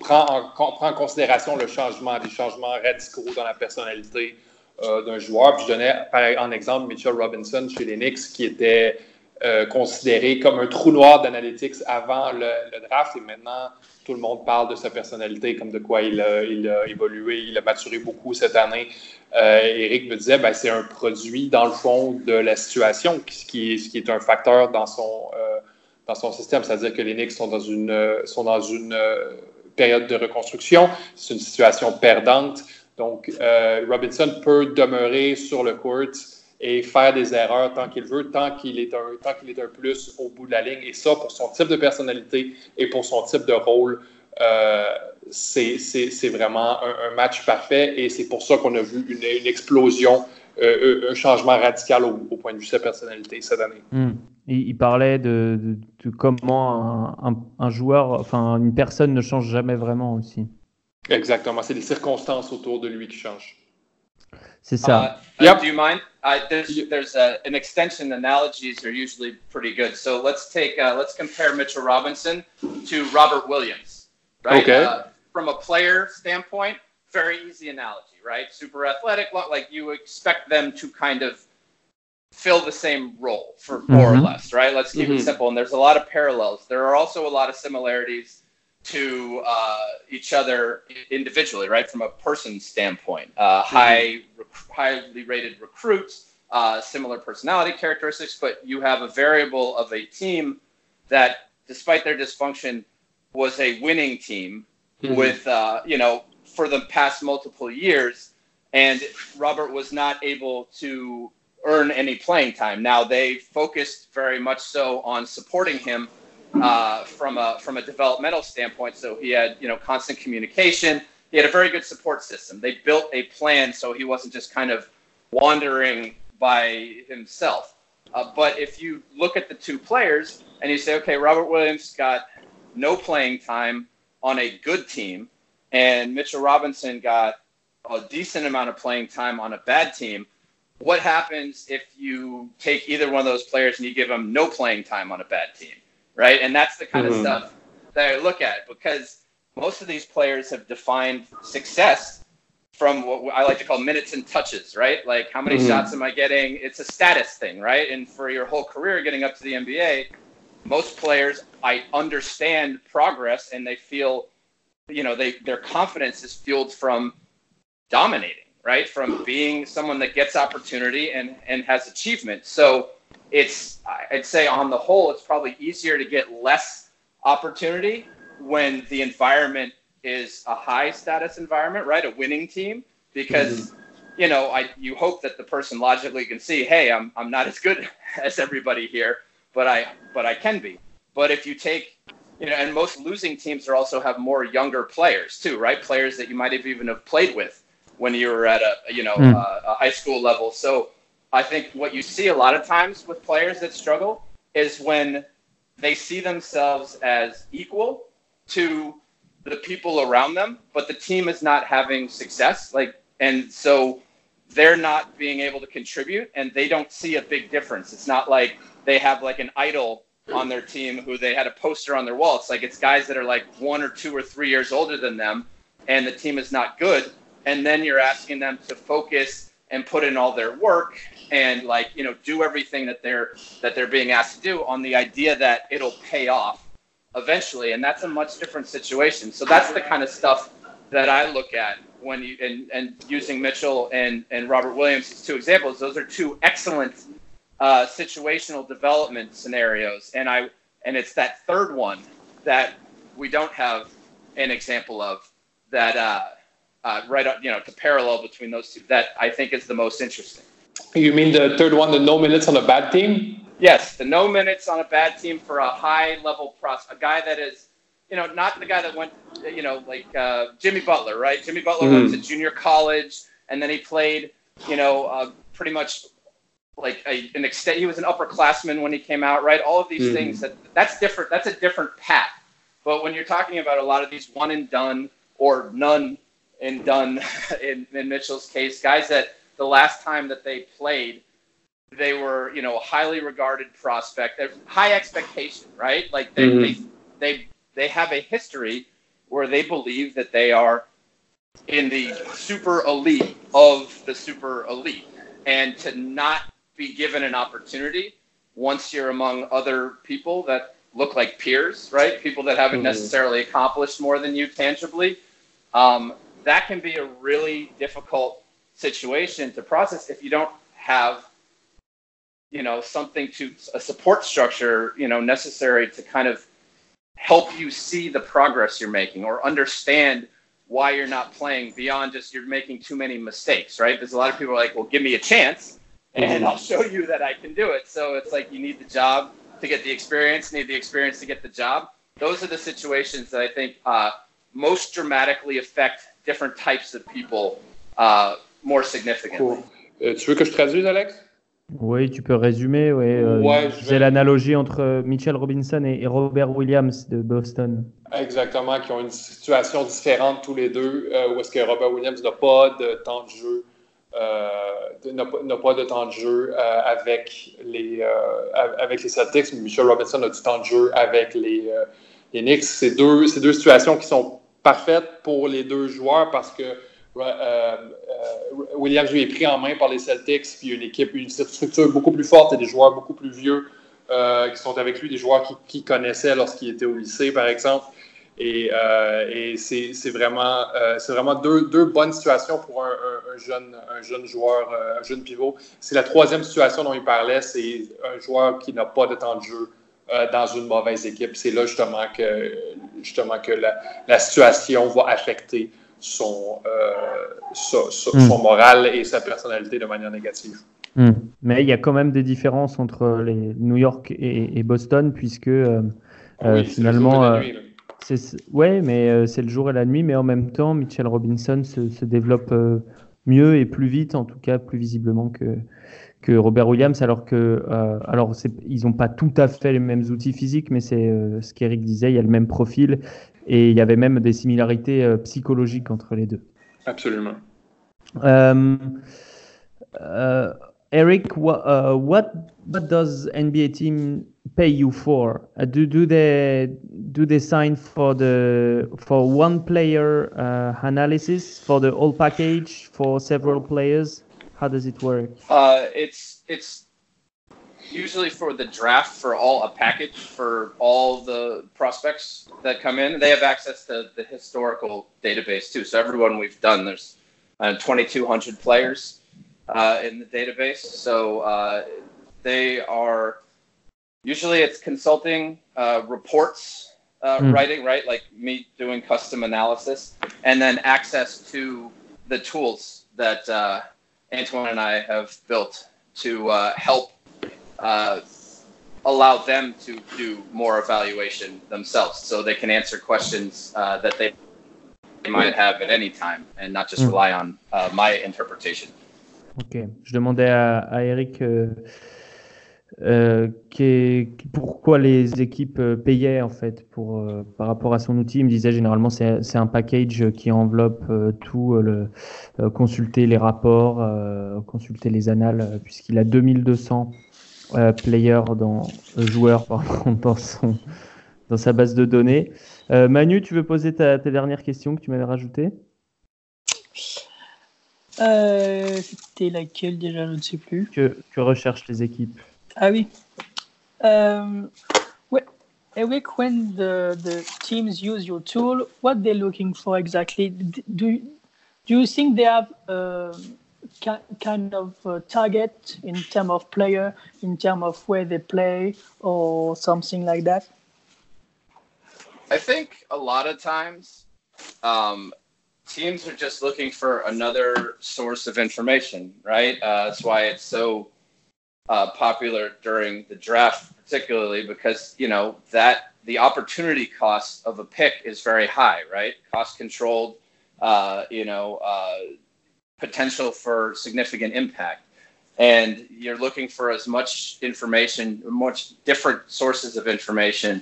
prend, en, prend en considération le changement, des changements radicaux dans la personnalité euh, d'un joueur? Puis je donnais en exemple Mitchell Robinson chez les Knicks, qui était euh, considéré comme un trou noir d'analytics avant le, draft. Et maintenant, tout le monde parle de sa personnalité, comme de quoi il a, évolué, il a maturé beaucoup cette année. Euh, Eric me disait, ben, c'est un produit, dans le fond, de la situation, ce qui est, un facteur dans son, euh, dans son système. C'est-à-dire que les Knicks sont dans une, euh, période de reconstruction. C'est une situation perdante. Donc, Robinson peut demeurer sur le court et faire des erreurs tant qu'il veut, tant qu'il est, un, tant qu'il est un plus au bout de la ligne. Et ça, pour son type de personnalité et pour son type de rôle, euh, c'est, c'est, c'est vraiment un, un match parfait. Et c'est pour ça qu'on a vu une, une explosion, euh, un changement radical au, au, point de vue de sa personnalité cette année. Mm. Il, il, parlait de, de, de comment un, un, un, joueur, enfin une personne ne change jamais vraiment aussi. Exactement, c'est les circonstances autour de lui qui changent. C'est ça. Uh, yep. Do you mind? Uh, there's there's a, an extension. Analogies are usually pretty good. So let's take uh, let's compare Mitchell Robinson to Robert Williams. Right? Okay. Uh, from a player standpoint, very easy analogy, right? Super athletic, like you expect them to kind of fill the same role for more mm-hmm. or less, right? Let's keep mm-hmm. it simple. And there's a lot of parallels. There are also a lot of similarities to uh, each other individually, right? From a person standpoint, uh, mm-hmm. high, rec- highly rated recruits, uh, similar personality characteristics, but you have a variable of a team that, despite their dysfunction, was a winning team mm-hmm. with, uh, you know, for the past multiple years. And Robert was not able to earn any playing time. Now they focused very much so on supporting him uh, from a from a developmental standpoint. So he had you know constant communication. He had a very good support system. They built a plan so he wasn't just kind of wandering by himself. Uh, but if you look at the two players and you say, okay, Robert Williams got no playing time on a good team, and Mitchell Robinson got a decent amount of playing time on a bad team. What happens if you take either one of those players and you give them no playing time on a bad team, right? And that's the kind mm-hmm. of stuff that I look at because most of these players have defined success from what I like to call minutes and touches, right? Like how many mm-hmm. shots am I getting? It's a status thing, right? And for your whole career getting up to the NBA, most players I understand progress and they feel you know, they their confidence is fueled from dominating, right? From being someone that gets opportunity and and has achievement. So it's I'd say on the whole, it's probably easier to get less opportunity when the environment is a high status environment, right? A winning team, because mm-hmm. you know I you hope that the person logically can see, hey, I'm I'm not as good [LAUGHS] as everybody here, but I but I can be. But if you take you know, and most losing teams are also have more younger players too, right? Players that you might have even have played with when you were at a you know mm. a, a high school level. So I think what you see a lot of times with players that struggle is when they see themselves as equal to the people around them, but the team is not having success. Like, and so they're not being able to contribute, and they don't see a big difference. It's not like they have like an idol on their team who they had a poster on their wall. It's like it's guys that are like one or two or three years older than them, and the team is not good. And then you're asking them to focus and put in all their work and like you know do everything that they're that they're being asked to do on the idea that it'll pay off eventually. And that's a much different situation. So that's the kind of stuff that I look at when you and, and using Mitchell and, and Robert Williams as two examples. Those are two excellent uh, situational development scenarios, and I and it's that third one that we don't have an example of that uh, uh, right up, you know the parallel between those two that I think is the most interesting. You mean the third one, the no minutes on a bad team? Yes, the no minutes on a bad team for a high level pros, a guy that is, you know, not the guy that went, you know, like uh, Jimmy Butler, right? Jimmy Butler mm-hmm. went to junior college and then he played, you know, uh, pretty much like a, an extent. He was an upperclassman when he came out, right? All of these mm-hmm. things that that's different. That's a different path. But when you're talking about a lot of these one and done or none and done [LAUGHS] in, in Mitchell's case, guys that the last time that they played, they were you know a highly regarded prospect, high expectation, right? Like they, mm-hmm. they they they have a history where they believe that they are in the super elite of the super elite and to not be given an opportunity once you're among other people that look like peers, right? People that haven't mm-hmm. necessarily accomplished more than you tangibly. Um, that can be a really difficult situation to process if you don't have, you know, something to a support structure, you know, necessary to kind of help you see the progress you're making or understand why you're not playing beyond just you're making too many mistakes, right? There's a lot of people are like, well, give me a chance and mm-hmm. I'll show you that I can do it. So it's like you need the job to get the experience, need the experience to get the job. Those are the situations that I think uh, most dramatically affect different types of people uh, more significantly. Cool. Euh, tu veux que je traduise, Alex? Oui, tu peux résumer. Ouais, euh, ouais c'est l'analogie entre Mitchell Robinson et, Robert Williams de Boston. Exactement, qui ont une situation différente tous les deux, euh, où est-ce que Robert Williams n'a pas de temps de jeu euh, n'a pas de temps de jeu euh, avec, les, euh, avec les Celtics, mais Michel Robinson a du temps de jeu avec les, les Knicks. C'est deux, deux situations qui sont parfaites pour les deux joueurs parce que Williams lui est pris en main par les Celtics, puis une équipe, une structure beaucoup plus forte et des joueurs beaucoup plus vieux qui sont avec lui, des joueurs qu'il qui connaissait lorsqu'il était au lycée, par exemple. Et, euh, c'est vraiment, euh, vraiment deux, bonnes situations pour un, jeune, un jeune joueur, euh, un jeune pivot. C'est la troisième situation dont il parlait, c'est un joueur qui n'a pas de temps de jeu dans une mauvaise équipe. C'est là justement que, justement que la, situation va affecter son, son, hmm. son, moral et sa personnalité de manière négative. Hmm. Mais il y a quand même des différences entre les New York et, Boston, puisque euh, euh, finalement. Euh, c'est ouais, mais c'est le jour et la nuit, mais en même temps, Mitchell Robinson se, se développe mieux et plus vite, en tout cas plus visiblement que, que Robert Williams, alors que alors ils n'ont pas tout à fait les mêmes outils physiques, mais c'est ce qu'Eric disait, il y a le même profil et il y avait même des similarités psychologiques entre les deux. Absolument. Eric, what, uh, what what does NBA team pay you for? Uh, do do they do they sign for the for one player uh, analysis for the whole package for several players? How does it work? Uh, it's it's usually for the draft for all a package for all the prospects that come in. They have access to the historical database too. So everyone we've done, there's uh, 2,200 players uh, in the database. So uh, they are usually it's consulting uh, reports mm. writing, right? Like me doing custom analysis, and then access to the tools that uh, Antoine and I have built to uh, help allow them to do more evaluation themselves so they can answer questions uh, that they might have at any time and not just mm. rely on uh, my interpretation. Ok, je demandais à, Eric euh, euh, pourquoi les équipes euh, payaient en fait pour, par rapport à son outil? Il me disait généralement c'est un package qui enveloppe tout, le, consulter les rapports, consulter les annales, puisqu'il a 2200 players dans, joueurs [LAUGHS] dans, son, dans sa base de données. Manu, tu veux poser ta, ta dernière question que tu m'avais rajoutée? Euh, C'était laquelle déjà? Je ne sais plus. Que, que recherchent les équipes? Ah oui. Um, Eric, when the, the teams use your tool, what they're looking for exactly? Do, do you think they have a kind of target in terms of player, in terms of where they play, or something like that? I think a lot of times um, teams are just looking for another source of information, right? Uh, that's why it's so uh, popular during the draft, particularly because you know that the opportunity cost of a pick is very high, right? Cost controlled, uh, you know, uh, potential for significant impact, and you're looking for as much information, much different sources of information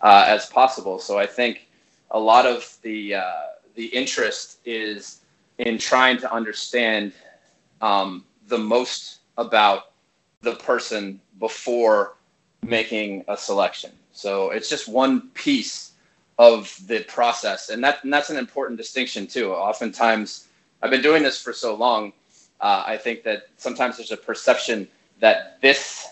uh, as possible. So I think a lot of the uh, the interest is in trying to understand um, the most about the person before making a selection. So it's just one piece of the process, and that and that's an important distinction too. Oftentimes, I've been doing this for so long. Uh, I think that sometimes there's a perception that this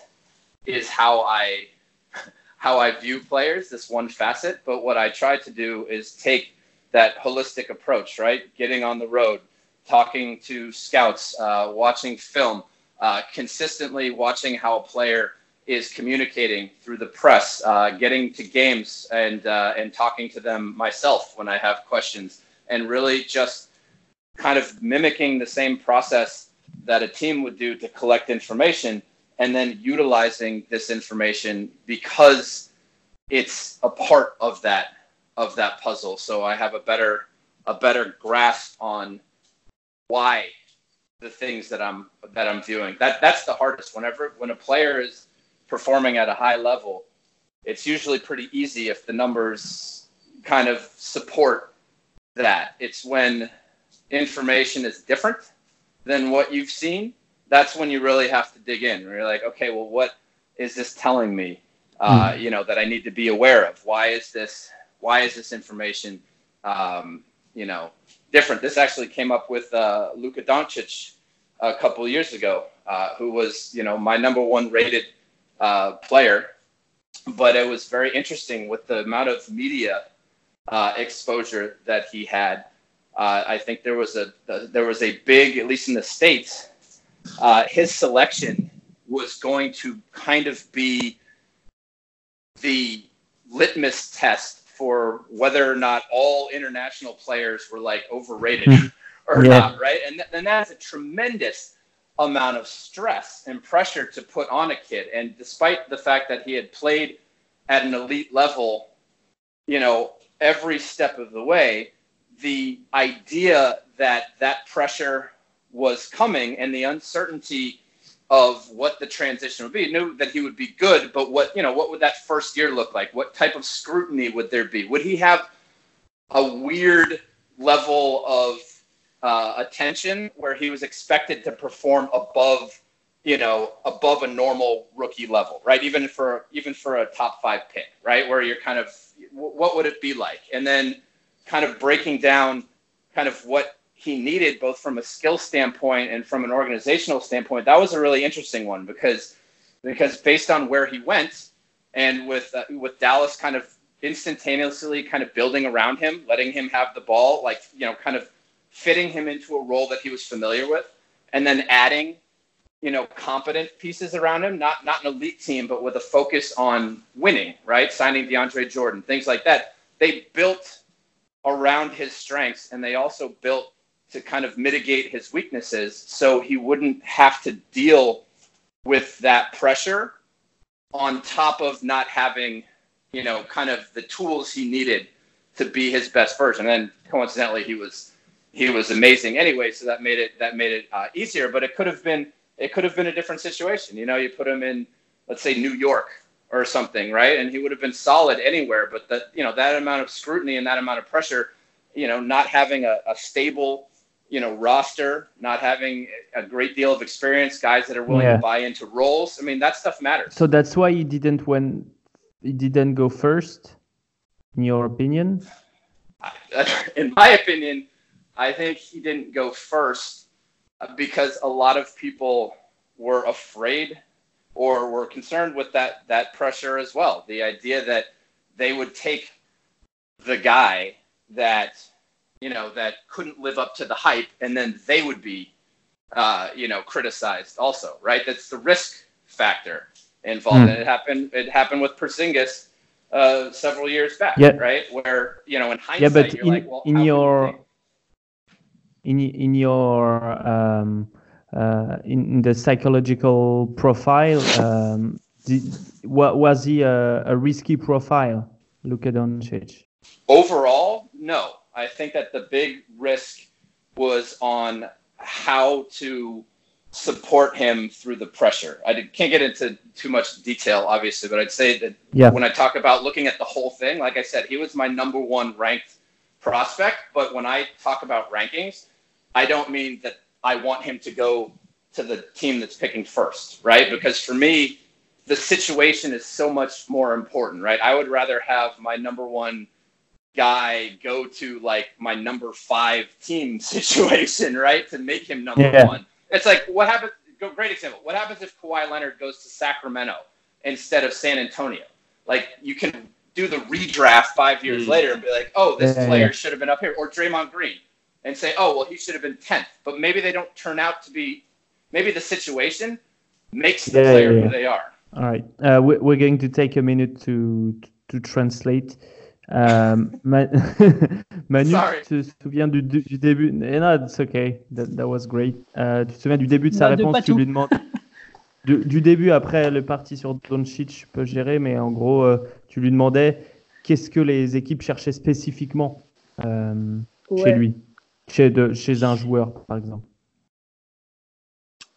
is how I [LAUGHS] how I view players, this one facet. But what I try to do is take that holistic approach, right? Getting on the road, talking to scouts, uh, watching film, uh, consistently watching how a player is communicating through the press, uh, getting to games and uh, and talking to them myself when I have questions, and really just kind of mimicking the same process that a team would do to collect information, and then utilizing this information because it's a part of that of that puzzle. So i have a better a better grasp on why the things that i'm that i'm viewing that that's the hardest. Whenever when a player is performing at a high level it's usually pretty easy if the numbers kind of support that. It's when information is different than what you've seen that's when you really have to dig in. You're like okay well what is this telling me uh, mm. you know that i need to be aware of? Why is this why is this information, um, you know, different? This actually came up with uh, Luka Doncic a couple years ago, uh, who was, you know, my number one rated uh, player. But it was very interesting with the amount of media uh, exposure that he had. Uh, I think there was a, a, there was a big, at least in the states, uh, his selection was going to kind of be the litmus test for whether or not all international players were like overrated hmm. [LAUGHS] or yeah. not, right? And, th- and that's a tremendous amount of stress and pressure to put on a kid. And despite the fact that he had played at an elite level, you know, every step of the way, the idea that that pressure was coming and the uncertainty of what the transition would be. knew that he would be good, but what you know, what would that first year look like? What type of scrutiny would there be? Would he have a weird level of uh, attention where he was expected to perform above, you know, above a normal rookie level, right? Even for even for a top five pick, right? Where you're kind of, what would it be like? And then kind of breaking down kind of what he needed both from a skill standpoint and from an organizational standpoint that was a really interesting one because because based on where he went and with uh, with Dallas kind of instantaneously kind of building around him letting him have the ball like you know kind of fitting him into a role that he was familiar with and then adding you know competent pieces around him not not an elite team but with a focus on winning right? Signing DeAndre Jordan things like that. They built around his strengths and they also built to kind of mitigate his weaknesses so he wouldn't have to deal with that pressure on top of not having, you know, kind of the tools he needed to be his best version. And then coincidentally, he was he was amazing anyway, so that made it that made it uh, easier. But it could have been it could have been a different situation. You know, you put him in, let's say, New York or something, right? And he would have been solid anywhere. But that you know that amount of scrutiny and that amount of pressure, you know, not having a, a stable you know roster, not having a great deal of experience, guys that are willing yeah. to buy into roles. I mean, that stuff matters. So that's why he didn't when he didn't go first, in your opinion. [LAUGHS] In my opinion, I think he didn't go first uh, because a lot of people were afraid or were concerned with that that pressure as well. The idea that they would take the guy that you know, that couldn't live up to the hype, and then they would be, uh, you know, criticized also, right? That's the risk factor involved. Mm. And it happened. It happened with Porzingis uh, several years back, yeah. right? Where you know, in hindsight, yeah, but in, like, well, in your in in your um, uh, in the psychological profile, um, did, was he a, a risky profile, Luka Doncic? Overall, no. I think that the big risk was on how to support him through the pressure. I can't get into too much detail, obviously, but I'd say that yeah. when I talk about looking at the whole thing, like I said, he was my number one ranked prospect. But when I talk about rankings, I don't mean that I want him to go to the team that's picking first, right? Because for me, the situation is so much more important, right? I would rather have my number one guy go to like my number five team [LAUGHS] situation, right? To make him number yeah. one. It's like what happens. Great example. What happens if Kawhi Leonard goes to Sacramento instead of San Antonio? Like you can do the redraft five years mm. later and be like, oh, this yeah, player yeah. should have been up here, or Draymond Green, and say, oh, well, he should have been tenth. But maybe they don't turn out to be. Maybe the situation makes the player who they are. All right, uh, we're going to take a minute to to translate. Euh, [LAUGHS] Manu, tu te souviens du, du début? Eh no, it's okay. That, that was great. Euh, tu te souviens du début de sa réponse? Tu lui demandes du, du, début après le parti sur Doncic, je peux gérer, mais en gros, euh, tu lui demandais qu'est-ce que les équipes cherchaient spécifiquement chez lui, chez, de, chez un joueur, par exemple.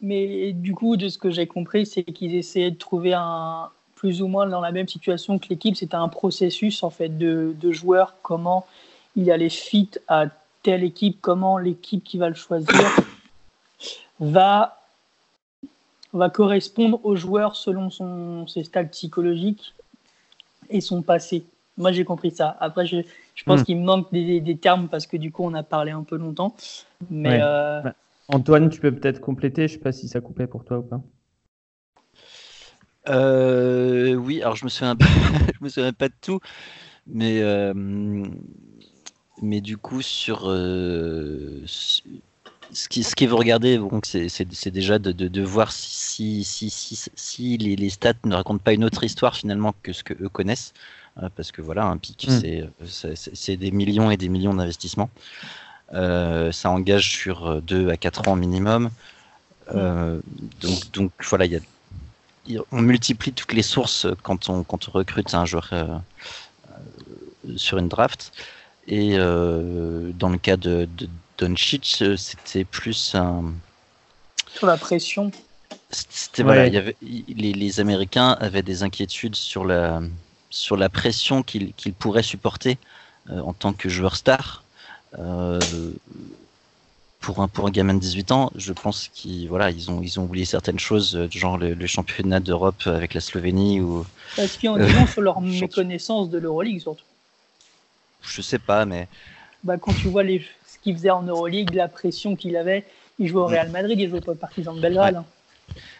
Mais du coup, de ce que j'ai compris, c'est qu'ils essayaient de trouver un, plus ou moins dans la même situation que l'équipe. C'était un processus en fait de, de, joueurs, comment il allait fit à telle équipe, comment l'équipe qui va le choisir va, va correspondre au joueur selon son, ses stades psychologiques et son passé. Moi, j'ai compris ça. Après, je, je pense hmm. qu'il me manque des, des, termes parce que du coup, on a parlé un peu longtemps. Mais euh, bah, Antoine, tu peux peut-être compléter. Je sais pas si ça coupait pour toi ou pas. Euh, oui, alors je me souviens pas, [LAUGHS] je me souviens pas de tout, mais euh, mais du coup sur euh, ce qui ce qui vous regardez, donc c'est déjà de, de, voir si si, si, si, les, les, stats ne racontent pas une autre histoire finalement que ce que eux connaissent, parce que voilà un pic hmm. c'est c'est des millions et des millions d'investissements, ça engage sur 2 à 4 ans minimum. Euh, donc, donc voilà, y a, on multiplie toutes les sources quand on, quand on recrute un joueur euh, sur une draft. Et dans le cas de, de Doncic, c'était plus un. Sur la pression. C'était voilà, y avait, les, les, Américains avaient des inquiétudes sur la, sur la pression qu'ils pourraient supporter en tant que joueur star. Euh, pour un, pour un gamin de 18 ans, je pense qu'ils voilà, ils ont, ils ont oublié certaines choses, euh, genre le, championnat d'Europe avec la Slovénie. Ou, Est-ce qu'il y a un sur leur [LAUGHS] méconnaissance de l'Euroleague surtout Je sais pas, mais. Bah, quand tu vois les, ce qu'il faisait en Euroleague, la pression qu'il avait, il jouait au Real Madrid, il jouait pas au Partizan de Belgrade. Hein.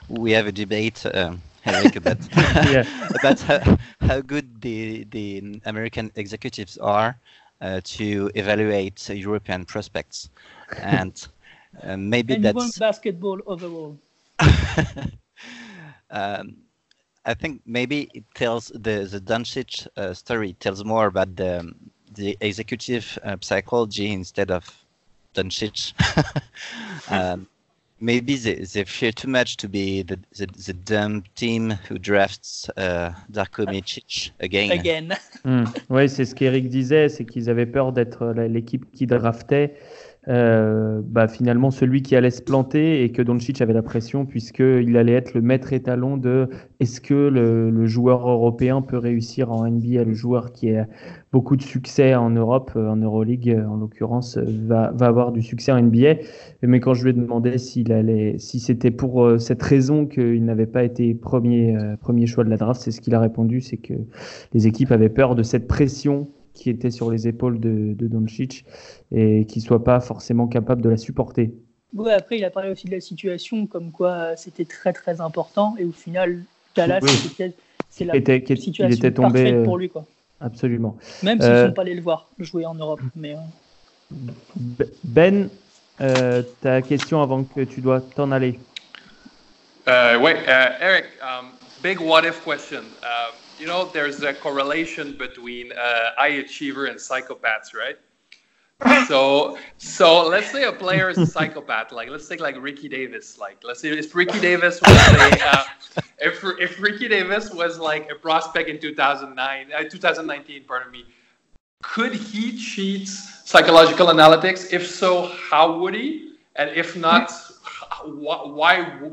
We have a debate, uh, Eric, about, [LAUGHS] [LAUGHS] about how, how, good the, the American executives are uh, to evaluate European prospects. And uh, maybe and that's basketball overall. [LAUGHS] um, I think maybe it tells the the Doncic uh, story tells more about the the executive uh, psychology instead of Doncic. [LAUGHS] um, maybe they, they fear too much to be the, the, the dumb team who drafts uh, Darko Milicic again. Again. mm. Oui, c'est ce qu'Eric disait, c'est qu'ils avaient peur d'être l'équipe qui draftait euh, bah, finalement celui qui allait se planter et que Doncic avait la pression puisqu'il allait être le maître étalon de est-ce que le, joueur européen peut réussir en NBA, le joueur qui a beaucoup de succès en Europe, euh, en Euroleague en l'occurrence, va, va, avoir du succès en NBA. Mais quand je lui ai demandé allait, si c'était pour euh, cette raison qu'il n'avait pas été premier, premier choix de la draft, c'est ce qu'il a répondu, c'est que les équipes avaient peur de cette pression qui était sur les épaules de, de Doncic et qui soit pas forcément capable de la supporter. Ouais, après, il a parlé aussi de la situation, comme quoi euh, c'était très très important, et au final, Dallas, c'est la était, situation il était tombé, parfaite pour lui. Quoi. Absolument. Même s'ils ne euh, sont pas allés le voir jouer en Europe. Mais, euh... Ben, euh, ta question avant que tu dois t'en aller. Uh, oui, uh, Eric, um, big what if question. Uh, you know, there's a correlation between uh, high achiever and psychopaths, right? [LAUGHS] so, so let's say a player is a psychopath. Like, let's take like Ricky Davis. Like, let's say if Ricky Davis was a, uh, if if Ricky Davis was like a prospect in 2009, uh, 2019, pardon me, could he cheat psychological analytics? If so, how would he? And if not, why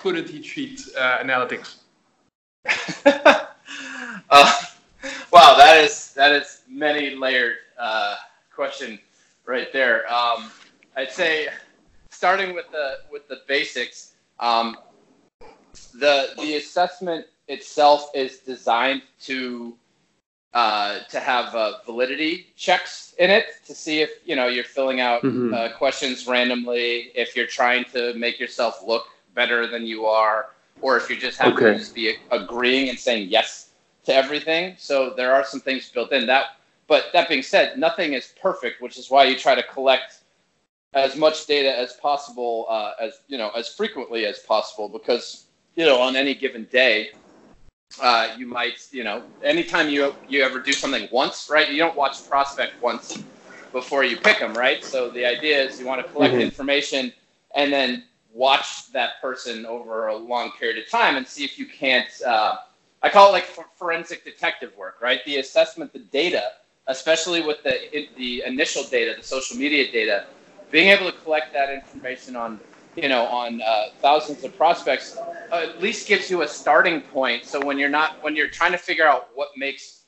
couldn't he cheat uh, analytics? [LAUGHS] Uh, [LAUGHS] wow, that is that is many layered uh, question right there. Um, I'd say starting with the with the basics, um, the the assessment itself is designed to uh, to have uh, validity checks in it to see if you know you're filling out mm-hmm. uh, questions randomly, if you're trying to make yourself look better than you are, or if you're just happy okay. to just be agreeing and saying yes to everything. So there are some things built in that. But that being said, nothing is perfect, which is why you try to collect as much data as possible, uh, as you know, as frequently as possible, because you know, on any given day, uh, you might, you know, anytime you you ever do something once, right? You don't watch prospect once before you pick them, right? So the idea is you want to collect mm-hmm. information and then watch that person over a long period of time and see if you can't. Uh, I call it like forensic detective work, right? The assessment, the data, especially with the the initial data, the social media data, being able to collect that information on you know on uh, thousands of prospects uh, at least gives you a starting point. So when you're not when you're trying to figure out what makes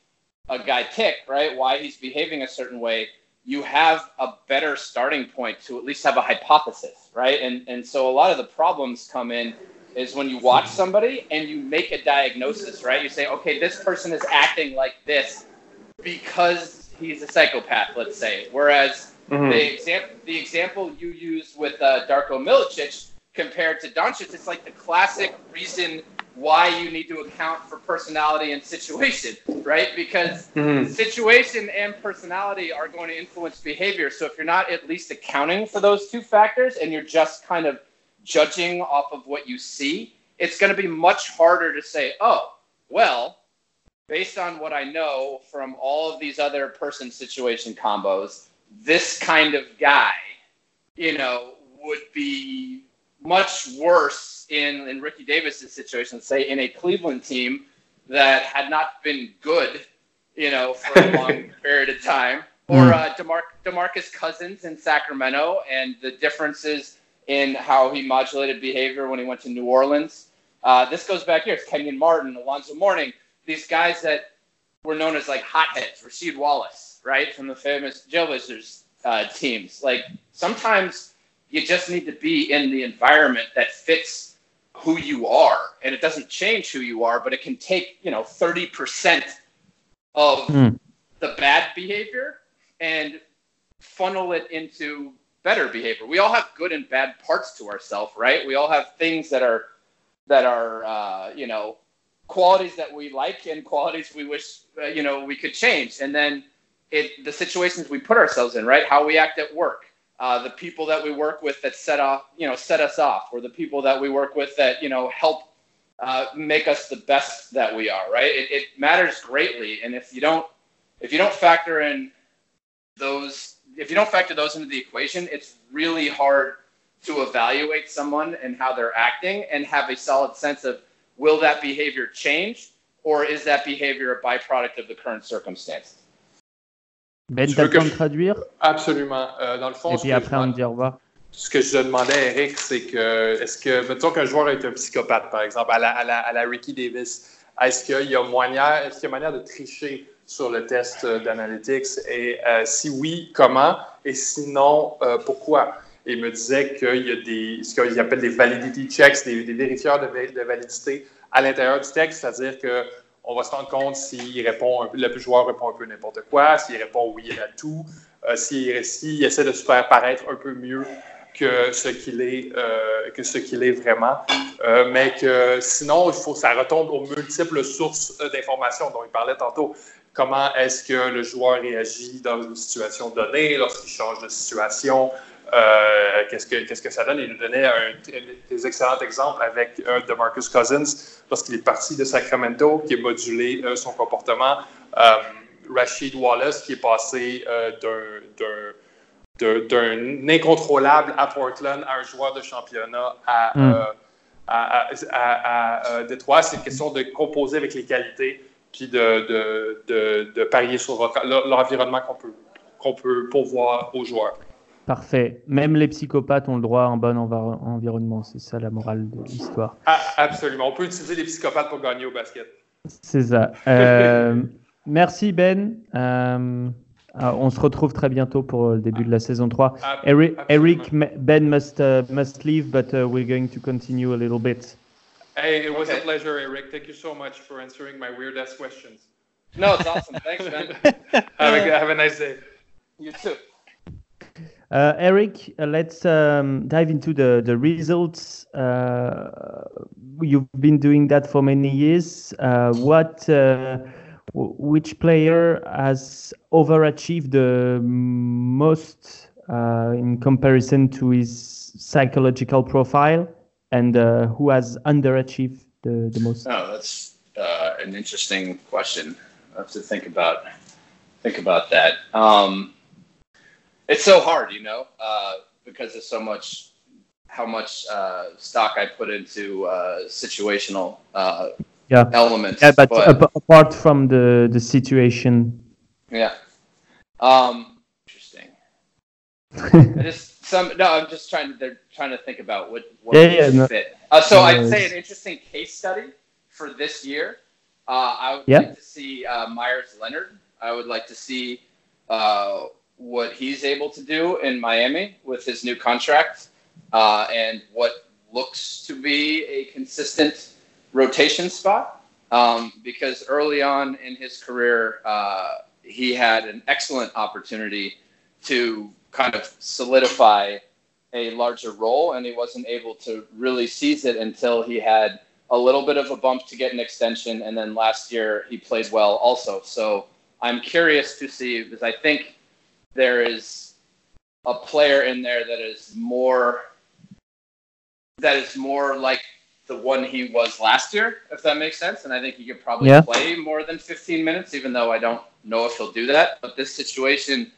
a guy tick, right? Why he's behaving a certain way, you have a better starting point to at least have a hypothesis, right? And and so a lot of the problems come in is when you watch somebody and you make a diagnosis, right? You say, okay, this person is acting like this because he's a psychopath, let's say. Whereas mm-hmm. the example the example you use with uh, Darko Milicic compared to Doncic, it's like the classic reason why you need to account for personality and situation, right? Because mm-hmm. situation and personality are going to influence behavior. So if you're not at least accounting for those two factors and you're just kind of judging off of what you see, it's going to be much harder to say, oh, well, based on what I know from all of these other person situation combos, this kind of guy, you know, would be much worse in, in Ricky Davis's situation, say in a Cleveland team that had not been good, you know, for a [LAUGHS] long period of time, or hmm. uh, DeMar- DeMarcus Cousins in Sacramento and the differences in how he modulated behavior when he went to New Orleans. Uh, this goes back here. It's Kenyon Martin, Alonzo Mourning, these guys that were known as like hotheads, Rasheed Wallace, right, from the famous Jailblazers uh, teams. Like sometimes you just need to be in the environment that fits who you are, and it doesn't change who you are, but it can take you know thirty percent of mm. the bad behavior and funnel it into better behavior. We all have good and bad parts to ourselves, right? We all have things that are that are uh, you know qualities that we like and qualities we wish uh, you know we could change, and then it the situations we put ourselves in, right? How we act at work, uh, the people that we work with that set off, you know, set us off, or the people that we work with that you know help uh, make us the best that we are, right? It, it matters greatly, and if you don't if you don't factor in those if you don't factor those into the equation, it's really hard to evaluate someone and how they're acting and have a solid sense of will that behavior change or is that behavior a byproduct of the current circumstances. Ben, tu as le traduire Absolument. Euh, dans le fond, Et puis après, on dit au revoir. Ce que je demandais à Eric, c'est que, est-ce que, mettons qu'un joueur est un psychopathe, par exemple, à la, à la, à la Ricky Davis, est-ce qu'il y a moyen, est-ce qu'il y a manière de tricher sur le test d'analytics? Et euh, si oui, comment? Et sinon, euh, pourquoi? Il me disait qu'il y a des, ce qu'ils appellent des validity checks, des, des de, validité à l'intérieur du texte, c'est-à-dire que on va se rendre compte s'il répond, le joueur répond un peu n'importe quoi, s'il répond oui à tout, euh, s'il, essaie de se faire paraître un peu mieux que ce qu'il est, euh, que ce qu'il est vraiment, euh, mais que sinon, il faut, ça retombe aux multiples sources d'informations dont il parlait tantôt. Comment est-ce que le joueur réagit dans une situation donnée, lorsqu'il change de situation, euh, qu'est-ce, que, qu'est-ce que ça donne? Il nous donnait un, des excellents exemples avec un de Marcus Cousins lorsqu'il est parti de Sacramento, qui a modulé euh, son comportement. Euh, Rashid Wallace, qui est passé d'un, d'un, incontrôlable à Portland à un joueur de championnat à, mm. à, à, Détroit. C'est une question de composer avec les qualités puis de, de, de, de parier sur l'environnement qu'on peut, qu'on peut pourvoir aux joueurs. Parfait. Même les psychopathes ont le droit à un bon environnement. C'est ça la morale de l'histoire. Ah, absolument. On peut utiliser les psychopathes pour gagner au basket. C'est ça. [LAUGHS] Euh, merci Ben. Euh, ah, on se retrouve très bientôt pour le début de la saison 3. Eric, Eric Ben must, uh, must leave, but uh, we're going to continue a little bit. Hey, it was okay. a pleasure, Eric. Thank you so much for answering my weird ass questions. No, it's awesome. Thanks, Ben. [LAUGHS] have, a, have a nice day. You too. Uh, Eric, uh, let's um, dive into the, the results. Uh, you've been doing that for many years. Uh, what, uh, which player has overachieved the most uh, in comparison to his psychological profile, and who has underachieved the, the most? Oh, that's an interesting question. I have to think about think about that. Um, it's so hard, you know, uh, because of so much how much uh, stock I put into uh, situational uh, yeah. elements. Yeah, but, but apart from the the situation. Yeah. Um, interesting. [LAUGHS] I just some no. I'm just trying to. They're trying to think about what what yeah, yeah, no, fit. Uh, so no, I'd say an interesting case study for this year. Uh, I would yeah. like to see uh, Meyers Leonard. I would like to see uh, what he's able to do in Miami with his new contract uh, and what looks to be a consistent rotation spot. Um, because early on in his career, uh, he had an excellent opportunity to kind of solidify a larger role, and he wasn't able to really seize it until he had a little bit of a bump to get an extension, and then last year he played well also. So I'm curious to see because I think there is a player in there that is more that is more like the one he was last year, if that makes sense. And I think he could probably yeah. play more than 15 minutes, even though I don't know if he'll do that. But this situation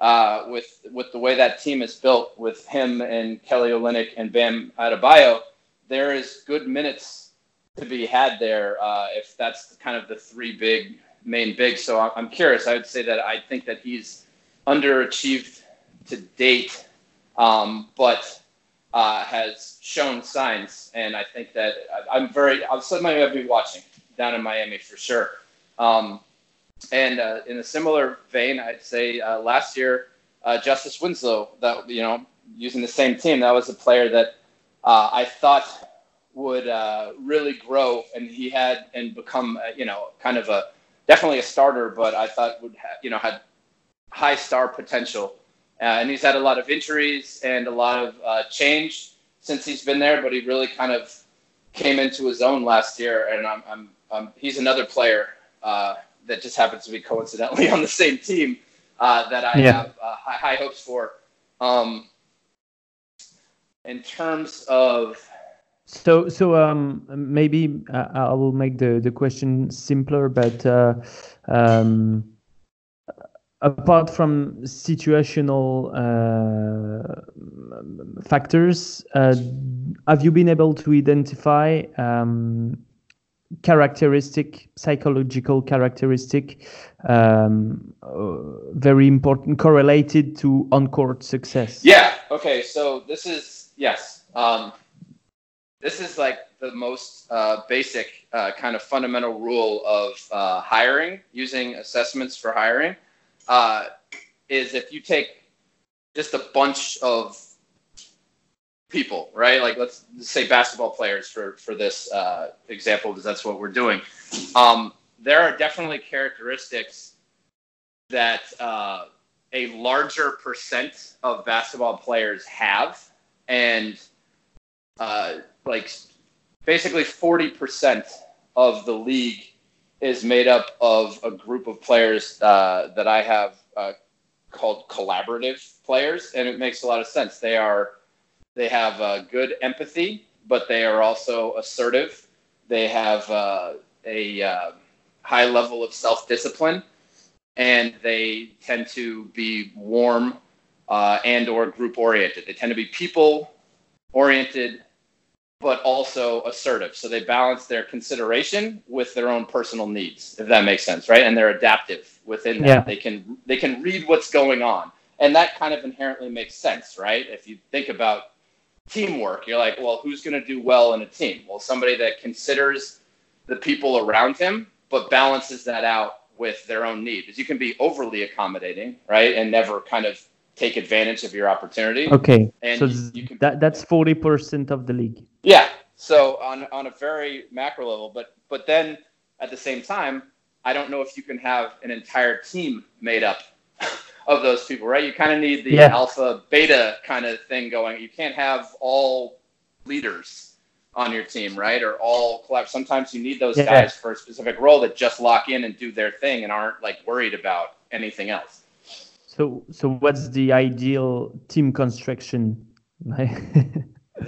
uh, with with the way that team is built, with him and Kelly Olynyk and Bam Adebayo, there is good minutes to be had there uh, if that's kind of the three big main big. So I'm curious. I would say that I think that he's underachieved to date, um, but uh, has shown signs, and I think that I'm very. I'm somebody I'll be watching down in Miami for sure. Um, and uh, in a similar vein, I'd say uh, last year, uh, Justice Winslow, that you know, using the same team, that was a player that uh, I thought would uh, really grow, and he had and become, you know, kind of a definitely a starter, but I thought would have, you know had high star potential. Uh, and he's had a lot of injuries and a lot of uh, change since he's been there, but he really kind of came into his own last year. And I'm, I'm, I'm he's another player uh, that just happens to be coincidentally [LAUGHS] on the same team uh, that I yeah. have uh, high, high, hopes for. Um, in terms of so, so um, maybe uh, I will make the, the question simpler, but uh, um, apart from situational uh, factors, uh, have you been able to identify um, characteristic, psychological characteristic, um, uh, very important, correlated to on-court success? Yeah. Okay. So this is yes. Um, this is like the most uh, basic uh, kind of fundamental rule of uh, hiring using assessments for hiring uh, is if you take just a bunch of people right like let's say basketball players for for this uh, example because that's what we're doing um, there are definitely characteristics that uh, a larger percent of basketball players have and uh, like basically 40% of the league is made up of a group of players uh, that I have uh, called collaborative players, and it makes a lot of sense. They are they have uh, good empathy, but they are also assertive. They have uh, a uh, high level of self discipline, and they tend to be warm uh, and or group oriented. They tend to be people oriented but also assertive. So they balance their consideration with their own personal needs, if that makes sense, right? And they're adaptive within that. Yeah. They can they can read what's going on. And that kind of inherently makes sense, right? If you think about teamwork, you're like, well, who's going to do well in a team? Well, somebody that considers the people around him but balances that out with their own needs. You can be overly accommodating, right? And never kind of take advantage of your opportunity. Okay. And so you, that that's 40% of the league. Yeah. So on on a very macro level, but but then at the same time, I don't know if you can have an entire team made up of those people, right? You kind of need the yeah. alpha beta kind of thing going. You can't have all leaders on your team, right? Or all collab. Sometimes you need those yeah. guys for a specific role that just lock in and do their thing and aren't like worried about anything else. So, so what's the ideal team construction? [LAUGHS]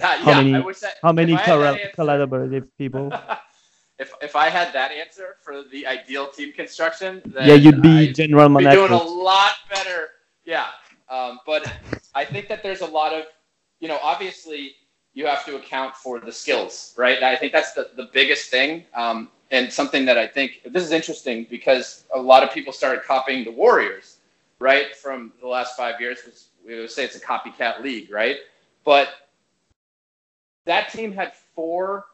How many, that, how many collaborative people? [LAUGHS] if if I had that answer for the ideal team construction, yeah, you'd be I'd general manager. Be doing a lot better. Yeah, um, but I think that there's a lot of, you know, obviously you have to account for the skills, right? And I think that's the, the biggest thing. Um, and something that I think this is interesting because a lot of people started copying the Warriors, right, from the last five years. We would say it's a copycat league, right? But that team had four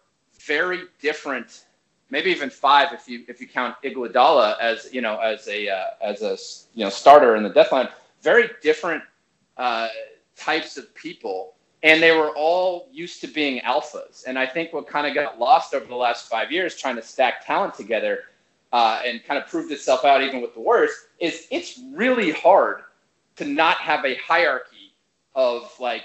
very different, maybe even five if you if you count Iguodala as you know as a uh, as a you know starter in the death line. Very different uh, types of people, and they were all used to being alphas. And I think what kind of got lost over the last five years trying to stack talent together uh, and kind of proved itself out even with the worst, is it's really hard to not have a hierarchy of like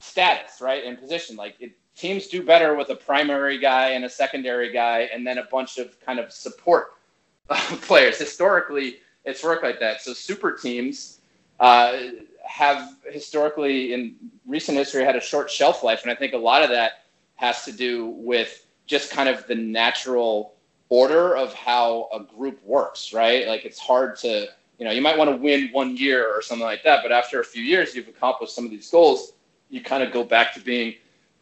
status, right, and position. Like it, teams do better with a primary guy and a secondary guy, and then a bunch of kind of support [LAUGHS] players. Historically, it's worked like that. So super teams uh, have historically, in recent history, had a short shelf life, and I think a lot of that has to do with just kind of the natural order of how a group works, right? Like it's hard to you know, you might want to win one year or something like that, but after a few years, you've accomplished some of these goals. You kind of go back to being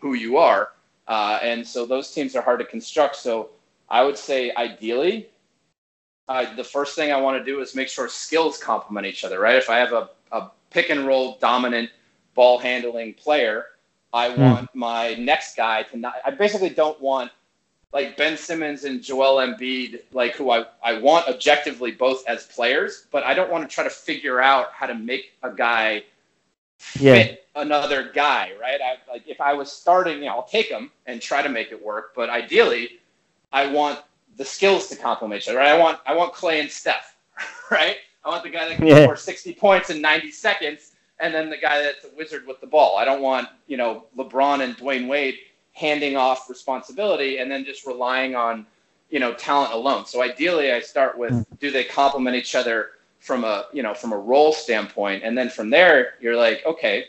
who you are, uh, and so those teams are hard to construct. So I would say, ideally, uh, the first thing I want to do is make sure skills complement each other, right? If I have a, a pick and roll dominant ball handling player, I mm. want my next guy to not. I basically don't want like Ben Simmons and Joel Embiid, like who I, I want objectively both as players, but I don't want to try to figure out how to make a guy fit yeah. another guy, right? I, like if I was starting, you know, I'll take him and try to make it work, but ideally, I want the skills to complement each other. Right? I want I want Clay and Steph, [LAUGHS] right? I want the guy that can yeah. score 60 points in 90 seconds, and then the guy that's a wizard with the ball. I don't want you know LeBron and Dwyane Wade handing off responsibility and then just relying on you know talent alone. So ideally, I start with hmm. do they complement each other from a you know from a role standpoint, and then from there you're like okay.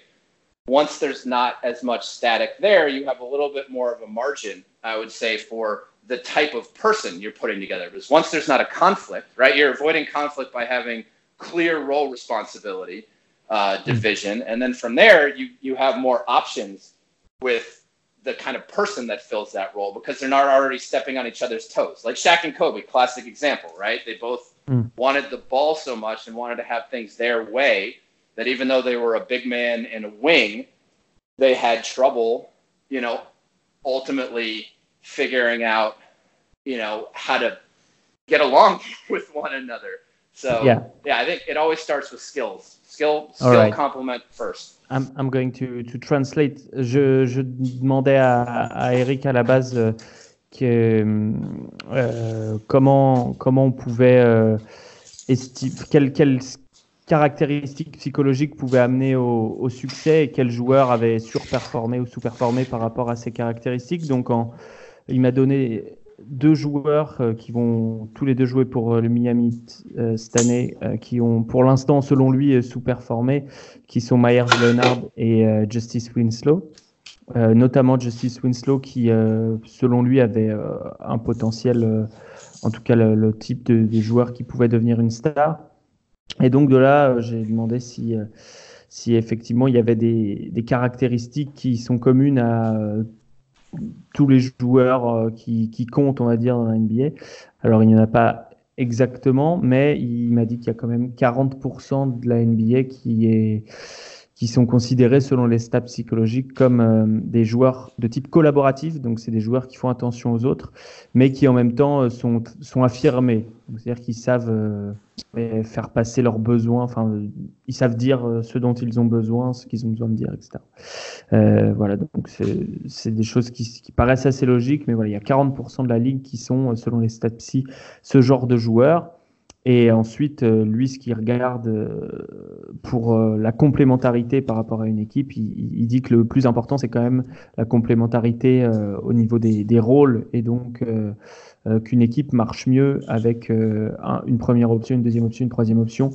Once there's not as much static there, you have a little bit more of a margin, I would say, for the type of person you're putting together. Because once there's not a conflict, right, you're avoiding conflict by having clear role responsibility uh, hmm. division, and then from there you you have more options with the kind of person that fills that role because they're not already stepping on each other's toes. Like Shaq and Kobe, classic example, right? They both mm. wanted the ball so much and wanted to have things their way that even though they were a big man and a wing, they had trouble, you know, ultimately figuring out, you know, how to get along [LAUGHS] with one another. So yeah, yeah I think it always starts with skills. Skill, skill right. complement first. I'm, I'm going to, to translate. Je, je demandais à, à, Eric à la base euh, euh, comment, comment on pouvait euh, estimer, quelles, caractéristiques psychologiques pouvaient amener au, succès et quels joueurs avaient surperformé ou sous-performé par rapport à ces caractéristiques. Donc, il m'a donné deux joueurs euh, qui vont tous les deux jouer pour le Miami cette année, qui ont pour l'instant, selon lui, sous-performé, qui sont Myers Leonard et Justice Winslow. Notamment Justice Winslow qui, selon lui, avait un potentiel, en tout cas le, type de, joueur qui pouvait devenir une star. Et donc de là, j'ai demandé si, si effectivement il y avait des, caractéristiques qui sont communes à tous les joueurs euh, qui, comptent, on va dire, dans la NBA. Alors, il n'y en a pas exactement, mais il m'a dit qu'il y a quand même 40% de la NBA qui est qui sont considérés selon les stats psychologiques comme euh, des joueurs de type collaboratif, donc c'est des joueurs qui font attention aux autres, mais qui en même temps euh, sont, sont affirmés, c'est-à-dire qu'ils savent euh, faire passer leurs besoins, enfin ils savent dire ce dont ils ont besoin, ce qu'ils ont besoin de dire, etc. voilà, donc c'est des choses qui, paraissent assez logiques, mais voilà, il y a 40% de la ligue qui sont, selon les stats psy, ce genre de joueurs. Et ensuite, euh, lui, ce qu'il regarde euh, pour euh, la complémentarité par rapport à une équipe, il, dit que le plus important, c'est quand même la complémentarité au niveau des, des, rôles et donc qu'une équipe marche mieux avec une première option, une deuxième option, une troisième option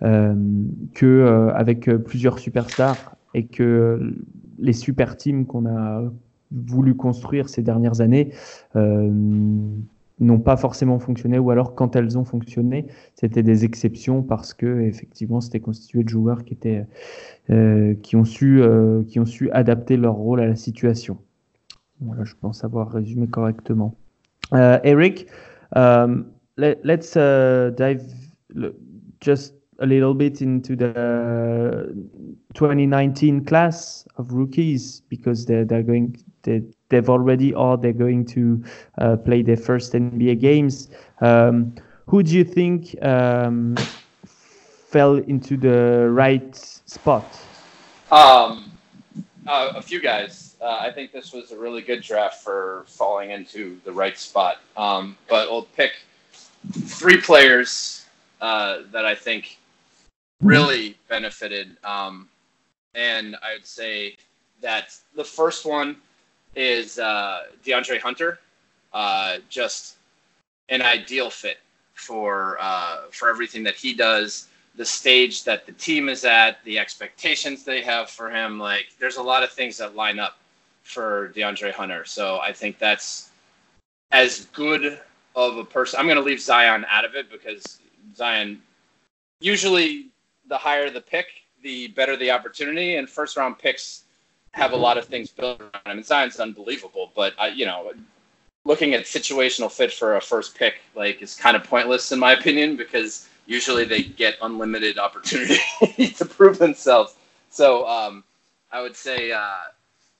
que avec plusieurs superstars et que les super teams qu'on a voulu construire ces dernières années n'ont pas forcément fonctionné ou alors quand elles ont fonctionné, c'était des exceptions parce que effectivement c'était constitué de joueurs qui étaient euh, qui ont su euh, qui ont su adapter leur rôle à la situation. Voilà, je pense avoir résumé correctement. Uh, Eric, um, dive just a little bit into the 2019 class of rookies because they're, they're going they, they've already or they're going to uh, play their first NBA games. Um, who do you think um, fell into the right spot? Um, uh, a few guys. Uh, I think this was a really good draft for falling into the right spot. Um, but we'll pick three players uh, that I think really benefited. Um, and I would say that the first one is uh, DeAndre Hunter. Uh, just an ideal fit for uh, for everything that he does, the stage that the team is at, the expectations they have for him. Like, there's a lot of things that line up for DeAndre Hunter. So I think that's as good of a person. I'm going to leave Zion out of it because Zion usually the higher the pick, the better the opportunity. And first round picks have a lot of things built around him. And Zion's unbelievable, but I, you know, looking at situational fit for a first pick like is kind of pointless in my opinion because usually they get unlimited opportunity [LAUGHS] to prove themselves. So um, I would say, uh,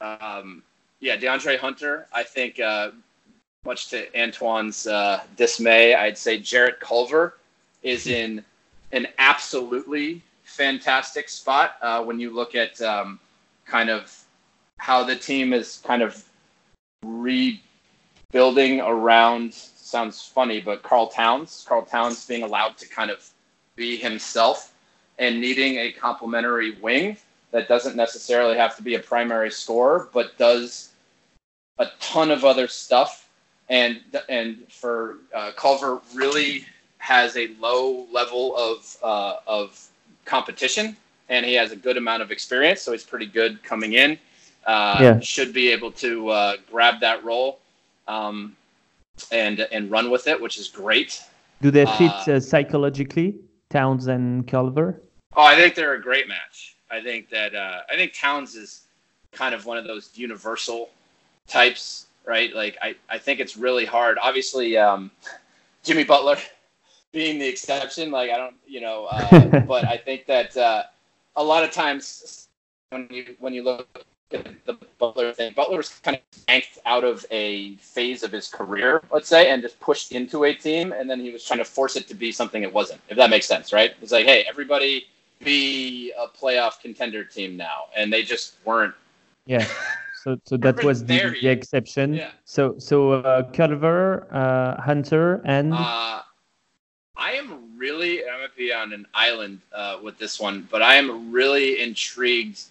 um, yeah, DeAndre Hunter. I think, uh, much to Antoine's uh, dismay, I'd say Jarrett Culver is in an absolutely fantastic spot uh, when you look at um, kind of how the team is kind of rebuilding around. Sounds funny, but Karl Towns. Karl Towns being allowed to kind of be himself and needing a complementary wing that doesn't necessarily have to be a primary scorer, but does a ton of other stuff. And and for uh, Culver really has a low level of uh, of competition, and he has a good amount of experience, so he's pretty good coming in. Uh, yeah. Should be able to uh, grab that role um, and and run with it, which is great. Do they fit uh, uh, psychologically, Towns and Culver? Oh, I think they're a great match. I think that uh, I think Towns is kind of one of those universal types, right? Like I, I think it's really hard. Obviously, um, [LAUGHS] Jimmy Butler being the exception, like I don't, you know, uh, [LAUGHS] but I think that uh, a lot of times when you when you look at the Butler thing, Butler was kind of yanked out of a phase of his career, let's say, and just pushed into a team, and then he was trying to force it to be something it wasn't. If that makes sense, right? It's like, hey, everybody be a playoff contender team now, and they just weren't. Yeah. So, so that was the, the, exception. Yeah. So, so uh, Culver, uh, Hunter, and. Uh, I am really. I'm gonna be on an island uh, with this one, but I am really intrigued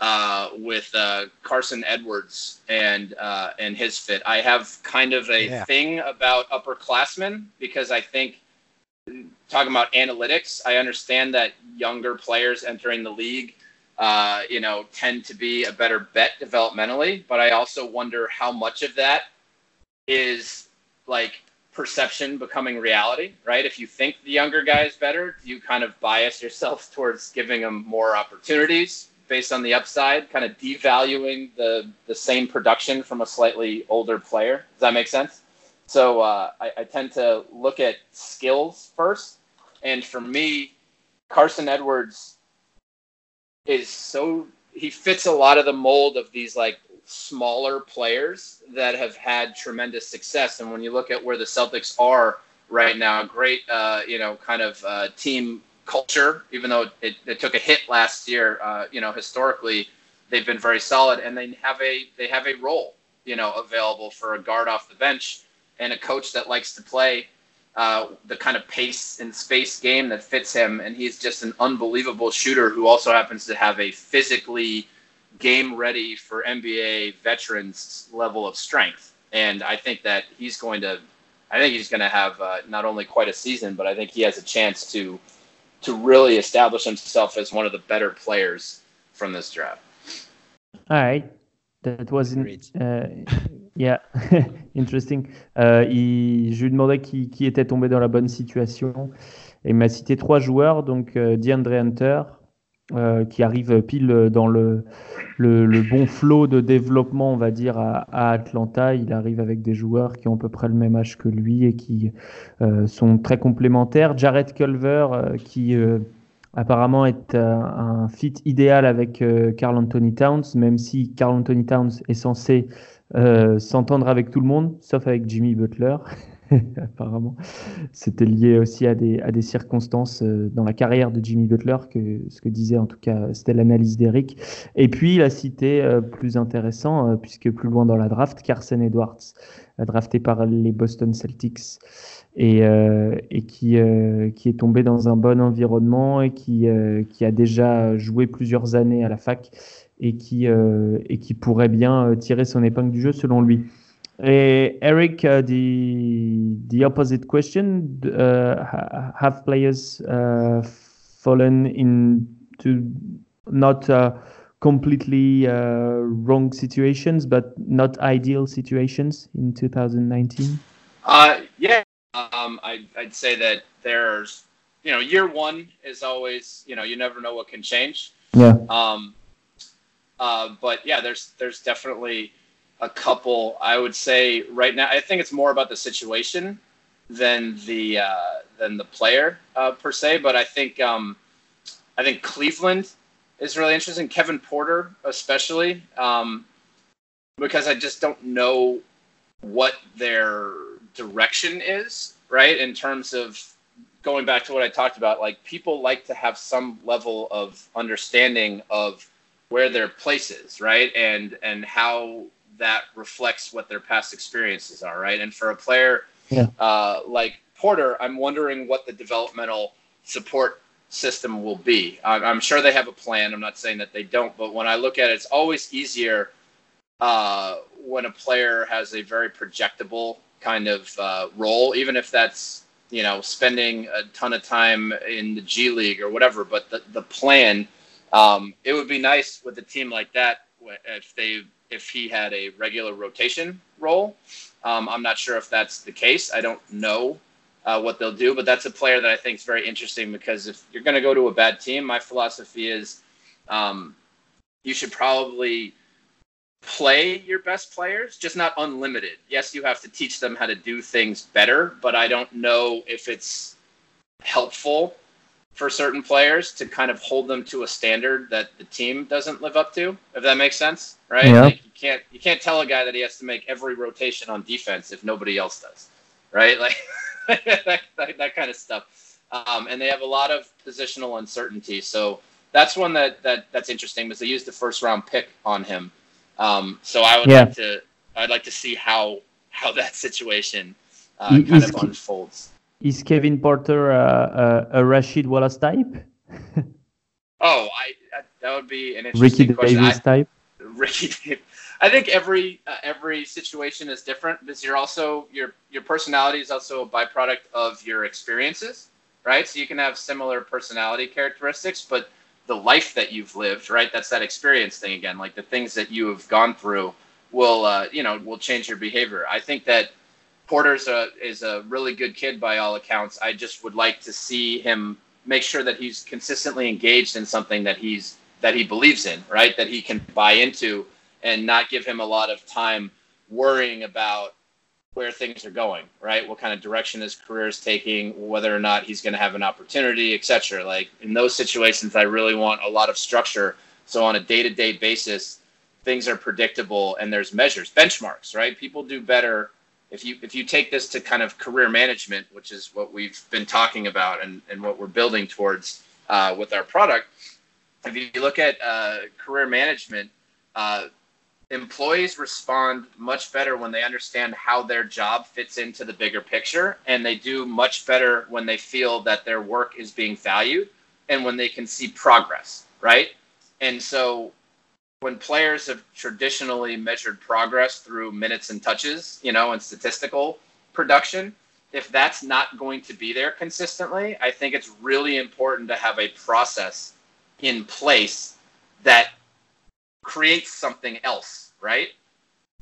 uh, with uh, Carson Edwards and uh, and his fit. I have kind of a yeah. thing about upperclassmen because I think talking about analytics, I understand that younger players entering the league, uh, you know, tend to be a better bet developmentally. But I also wonder how much of that is like perception becoming reality, right? If you think the younger guy is better, you kind of bias yourself [LAUGHS] towards giving him more opportunities based on the upside, kind of devaluing the the same production from a slightly older player. Does that make sense? So uh, I, I tend to look at skills first, and for me, Carson Edwards is so he fits a lot of the mold of these like smaller players that have had tremendous success. And when you look at where the Celtics are right now, great, uh, you know, kind of uh, team culture, even though it, it, took a hit last year, uh, you know, historically, they've been very solid and they have a, they have a role, you know, available for a guard off the bench and a coach that likes to play uh, the kind of pace and space game that fits him. And he's just an unbelievable shooter who also happens to have a physically game ready for NBA veterans level of strength. And I think that he's going to, I think he's going to have uh, not only quite a season, but I think he has a chance to to really establish himself as one of the better players from this draft. All right, that was in, uh, Yeah, [LAUGHS] interesting. Euh, il, je lui demandais qui, qui, était tombé dans la bonne situation. Et il m'a cité trois joueurs, donc euh, DeAndre Hunter, euh, qui arrive pile dans le, le, bon flot de développement, on va dire, à, Atlanta. Il arrive avec des joueurs qui ont à peu près le même âge que lui et qui euh, sont très complémentaires. Jared Culver, euh, qui apparemment est un fit idéal avec Carl Anthony Towns, même si Carl Anthony Towns est censé s'entendre avec tout le monde, sauf avec Jimmy Butler. [LAUGHS] [LAUGHS] Apparemment, c'était lié aussi à des, à des circonstances euh, dans la carrière de Jimmy Butler, que ce que disait en tout cas, c'était l'analyse d'Eric. Et puis, il a cité euh, plus intéressant, puisque plus loin dans la draft, Carson Edwards, drafté par les Boston Celtics, et, et qui, qui est tombé dans un bon environnement et qui, qui a déjà joué plusieurs années à la fac et qui, euh, et qui pourrait bien euh, tirer son épingle du jeu selon lui. Et Eric, uh, the, the opposite question, uh, have players uh, fallen into not uh, completely uh, wrong situations, but not ideal situations in 2019? Uh, yeah, um, I, I'd say that there's you know, year one is always, you know, you never know what can change. Yeah. Um, uh, but yeah, there's there's definitely a couple. I would say right now, I think it's more about the situation than the uh, than the player uh, per se. But I think um, I think Cleveland is really interesting. Kevin Porter, especially, um, because I just don't know what their direction is, right? In terms of going back to what I talked about, like people like to have some level of understanding of where their place is, right? And and how that reflects what their past experiences are, right? And for a player yeah. uh, like Porter, I'm wondering what the developmental support system will be. I'm, I'm, sure they have a plan. I'm not saying that they don't, but when I look at it, it's always easier uh, when a player has a very projectable kind of uh, role, even if that's you know spending a ton of time in the G League or whatever. But the the plan, um, it would be nice with a team like that if they if he had a regular rotation role. Um, I'm not sure if that's the case. I don't know uh, what they'll do, but that's a player that I think is very interesting because if you're going to go to a bad team, my philosophy is um, you should probably play your best players, just not unlimited. Yes, you have to teach them how to do things better, but I don't know if it's helpful for certain players to kind of hold them to a standard that the team doesn't live up to. If that makes sense, right? Yeah. Like you can't you can't tell a guy that he has to make every rotation on defense if nobody else does, right? [LAUGHS] Like that, that, that, kind of stuff. Um, and they have a lot of positional uncertainty. So that's one that, that that's interesting because they used the first round pick on him. Um, so I would yeah. like to I'd like to see how how that [LAUGHS] situation uh, kind of unfolds. Is Kevin Porter uh, a Rasheed Wallace type? [LAUGHS] oh, I, I, that would be an interesting Ricky question. Davis I, type. [LAUGHS] Ricky, I think every uh, every situation is different because you're also your your personality is also a byproduct of your experiences, right? So you can have similar personality characteristics, but the life that you've lived, right? That's that experience thing again. Like the things that you have gone through will, uh, you know, will change your behavior. I think that Porter's a is a really good kid by all accounts. I just would like to see him make sure that he's consistently engaged in something that he's that he believes in, right? That he can buy into and not give him a lot of time worrying about where things are going, right? What kind of direction his career is taking, whether or not he's going to have an opportunity, etc. Like in those situations, I really want a lot of structure. So on a day-to-day basis, things are predictable and there's measures, benchmarks, right? People do better if you if you take this to kind of career management, which is what we've been talking about and, and what we're building towards uh, with our product, if you look at uh, career management, uh, employees respond much better when they understand how their job fits into the bigger picture, and they do much better when they feel that their work is being valued and when they can see progress, right? And so when players have traditionally measured progress through minutes and touches, you know, and statistical production, if that's not going to be there consistently, I think it's really important to have a process in place that creates something else, right?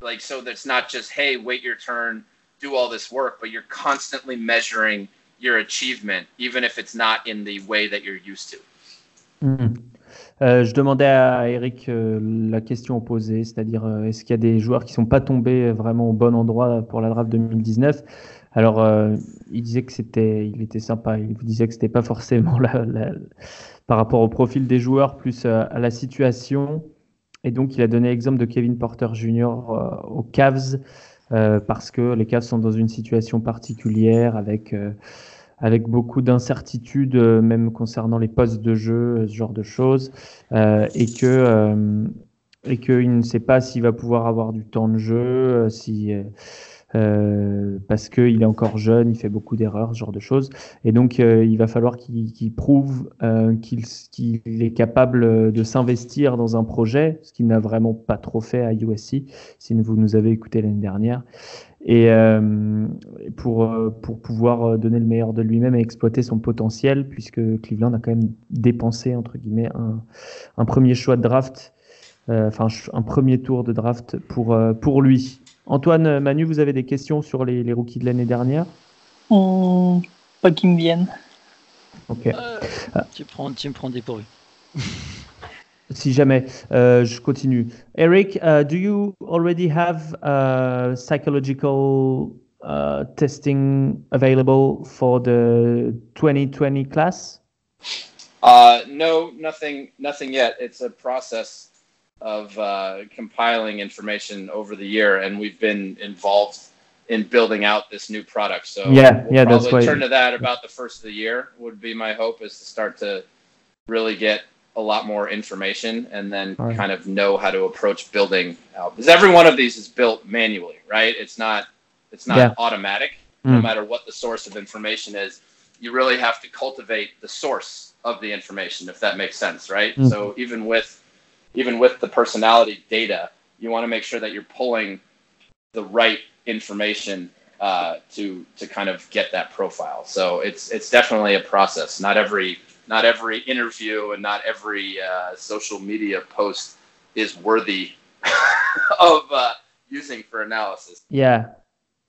Like, so that's not just, hey, wait your turn, do all this work, but you're constantly measuring your achievement, even if it's not in the way that you're used to. Mm. Euh, je demandais à Eric euh, la question opposée, c'est-à-dire euh, est-ce qu'il y a des joueurs qui ne sont pas tombés vraiment au bon endroit pour la draft 2019 Alors, euh, il disait que c'était, il était sympa. Il vous disait que c'était pas forcément la, la, par rapport au profil des joueurs, plus à, à la situation. Et donc, il a donné l'exemple de Kevin Porter Jr. Aux Cavs parce que les Cavs sont dans une situation particulière avec avec beaucoup d'incertitudes, même concernant les postes de jeu, ce genre de choses, euh, et que euh, et qu'il ne sait pas s'il va pouvoir avoir du temps de jeu, si euh, parce qu'il est encore jeune, il fait beaucoup d'erreurs, ce genre de choses. Et donc, euh, il va falloir qu'il qu prouve euh, qu'il qu est capable de s'investir dans un projet, ce qu'il n'a vraiment pas trop fait à USC, si vous nous avez écouté l'année dernière. Et pour, pour pouvoir donner le meilleur de lui-même et exploiter son potentiel, puisque Cleveland a quand même dépensé, entre guillemets, un, un premier choix de draft, enfin un premier tour de draft pour, pour lui. Antoine, Manu, vous avez des questions sur les, les rookies de l'année dernière? Mmh, Pas qui me viennent. Ok. Euh, tu, prends, tu me prends dépourvu. [LAUGHS] si jamais, euh, je continue. Eric, uh, do you already have uh, psychological uh, testing available for the 2020 class? Uh, no, nothing, nothing yet. It's a process of uh, compiling information over the year, and we've been involved in building out this new product. So yeah, we'll yeah, probably that's why. turn to that about the first of the year. Would be my hope is to start to really get a lot more information and then right. kind of know how to approach building out because every one of these is built manually, right? It's not it's not Yeah. automatic. No Mm. matter what the source of information is, you really have to cultivate the source of the information, if that makes sense, right? Mm. So even with even with the personality data, you want to make sure that you're pulling the right information uh, to to kind of get that profile. So it's it's definitely a process. Not every not every interview and not every uh, social media post is worthy [LAUGHS] of uh, using for analysis. Yeah.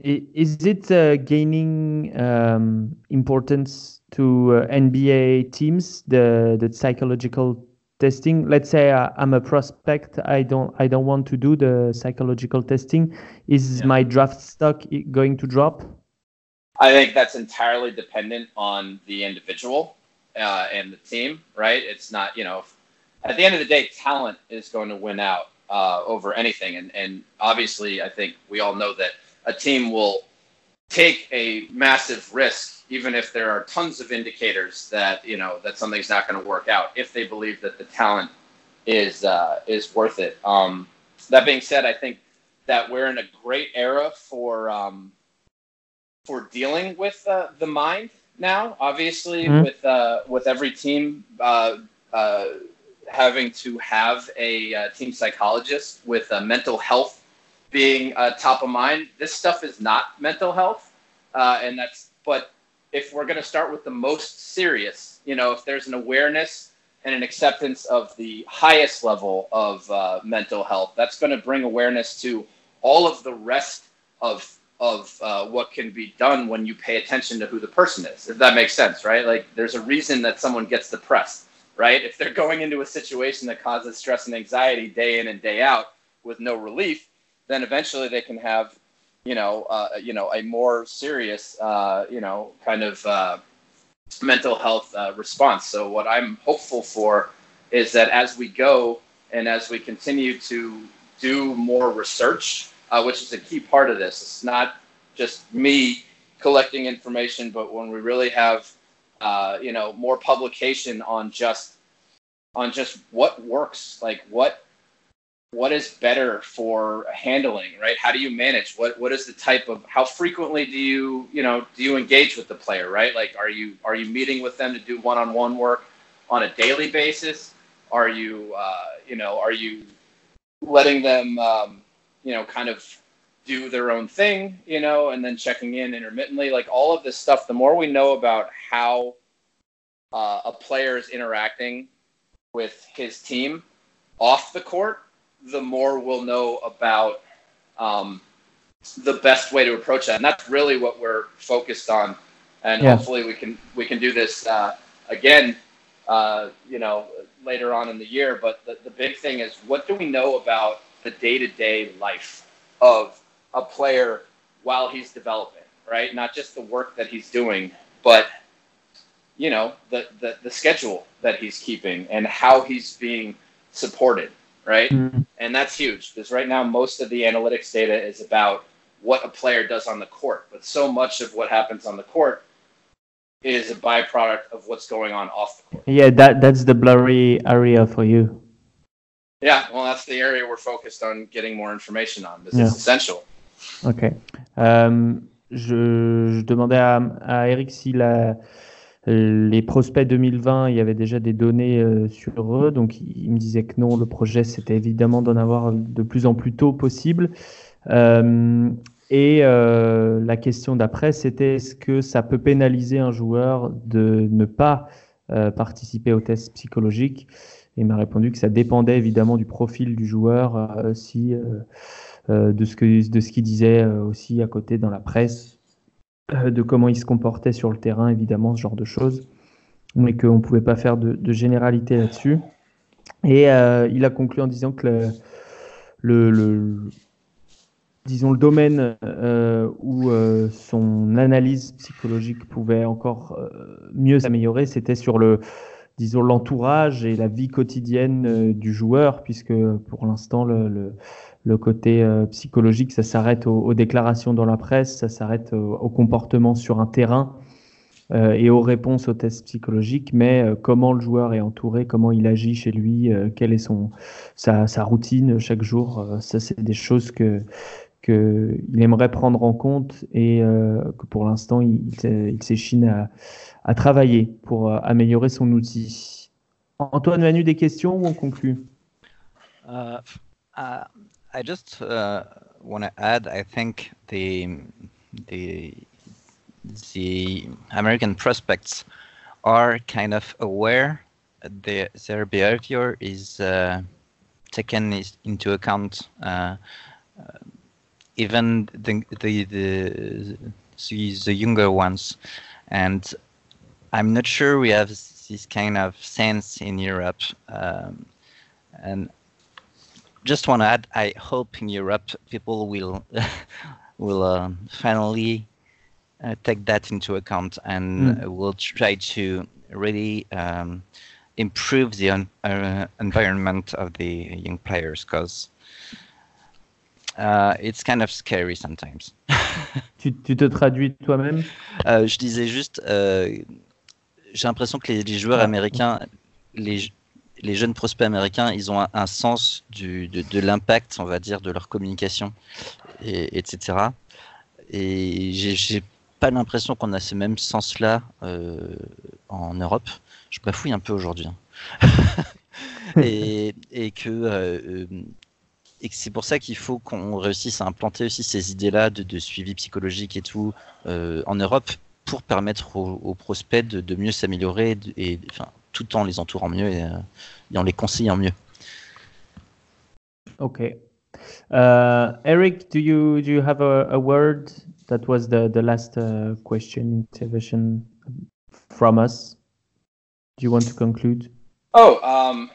Is it uh, gaining um, importance to uh, NBA teams the the psychological testing? Let's say uh, I'm a prospect. I don't I don't want to do the psychological testing. Is Yeah. my draft stock going to drop? I think that's entirely dependent on the individual uh, and the team, right? It's not, you know, at the end of the day, talent is going to win out uh, over anything. And, and obviously, I think we all know that a team will take a massive risk, even if there are tons of indicators that, you know, that something's not going to work out if they believe that the talent is, uh, is worth it. Um, that being said, I think that we're in a great era for, um, for dealing with uh, the mind now. Obviously, Mhm. with uh, with every team uh, uh, having to have a uh, team psychologist with uh, mental health being uh, top of mind. This stuff is not mental health, uh, and that's. But if we're going to start with the most serious, you know, if there's an awareness and an acceptance of the highest level of uh, mental health, that's going to bring awareness to all of the rest of of uh, what can be done when you pay attention to who the person is. If that makes sense, right? Like, there's a reason that someone gets depressed, right? If they're going into a situation that causes stress and anxiety day in and day out with no relief, then eventually they can have, you know, uh, you know, a more serious, uh, you know, kind of uh, mental health uh, response. So what I'm hopeful for is that as we go and as we continue to do more research, uh, which is a key part of this, it's not just me collecting information, but when we really have, uh, you know, more publication on just on just what works, like what what is better for handling, right? How do you manage? What what is the type of how frequently do you you know do you engage with the player, right? Like are you are you meeting with them to do one on one work on a daily basis? Are you uh, you know are you letting them um, you know kind of do their own thing, you know, and then checking in intermittently, like all of this stuff. The more we know about how uh, a player is interacting with his team off the court, the more we'll know about um, the best way to approach that. And that's really what we're focused on. And Yeah. hopefully we can we can do this uh, again, uh, you know, later on in the year. But the, the big thing is what do we know about the day to day life of a player while he's developing, right? Not just the work that he's doing, but you know the, the the schedule that he's keeping and how he's being supported, right? Mm. And that's huge because right now most of the analytics data is about what a player does on the court, but so much of what happens on the court is a byproduct of what's going on off the court. Yeah, that that's the blurry area for you. Yeah, well, that's the area we're focused on getting more information on. This Yeah. is essential. Ok. Euh, je, je demandais à, à Eric si la, les prospects 2020, il y avait déjà des données euh, sur eux. Donc, il, il me disait que non, le projet, c'était évidemment d'en avoir de plus en plus tôt possible. Euh, et euh, la question d'après, c'était est-ce que ça peut pénaliser un joueur de ne pas participer au test psychologique Et il m'a répondu que ça dépendait évidemment du profil du joueur, si de ce qu'il disait aussi à côté dans la presse, de comment il se comportait sur le terrain, évidemment, ce genre de choses. mais qu'on ne pouvait pas faire de, généralité là-dessus. Et il a conclu en disant que le, le, disons, le domaine où son analyse psychologique pouvait encore mieux s'améliorer, c'était sur le, disons, l'entourage et la vie quotidienne euh, du joueur, puisque pour l'instant, le, le, côté euh, psychologique, ça s'arrête aux, déclarations dans la presse, ça s'arrête au, comportement sur un terrain euh, et aux réponses aux tests psychologiques, mais comment le joueur est entouré, comment il agit chez lui, quelle est son, sa, routine chaque jour, ça, c'est des choses que qu'il aimerait prendre en compte et que pour l'instant, il, s'échine à travailler pour euh, améliorer son outil. Antoine, Manu, des questions ou on conclut? I just uh, want to add, I think the the the American prospects are kind of aware that their behavior is uh, taken into account. Uh, uh, even the the the, the younger ones, and I'm not sure we have this kind of sense in Europe. Um, and just want to add, I hope in Europe people will [LAUGHS] will uh, finally uh, take that into account and mm. will try to really um, improve the uh, environment of the young players because uh, it's kind of scary sometimes. [LAUGHS] tu, tu, te traduis toi-même euh, Je disais juste euh, j'ai l'impression que les, joueurs américains, les, les, jeunes prospects américains, ils ont un, sens du, de, l'impact, on va dire, de leur communication, et, etc. Et j'ai pas l'impression qu'on a ce même sens-là euh, en Europe. Je bafouille un peu aujourd'hui. Hein. [LAUGHS] et, et, que. Euh, et que c'est pour ça qu'il faut qu'on réussisse à implanter aussi ces idées-là de, de, suivi psychologique et tout euh, en Europe pour permettre aux, aux prospects de, de mieux s'améliorer et enfin, tout en les entourant mieux et, et en les conseillant mieux. Okay. Uh, Eric, do you do you have a, a word? That was the the last uh, question intervention from us. Do you want to conclude? Oh, um,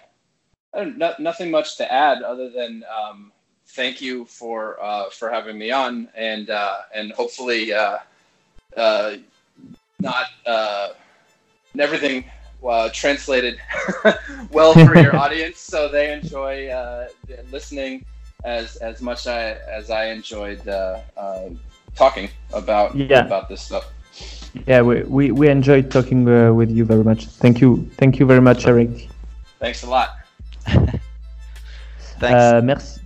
no, nothing much to add other than um, thank you for uh, for having me on, and uh, and hopefully uh, uh, not uh, everything uh, translated [LAUGHS] well for your [LAUGHS] audience, so they enjoy uh, listening as as much I, as I enjoyed uh, uh, talking about yeah. about this stuff. Yeah, we, we, we enjoyed talking uh, with you very much. Thank you, thank you very much, Eric. Thanks a lot. Thanks. merci,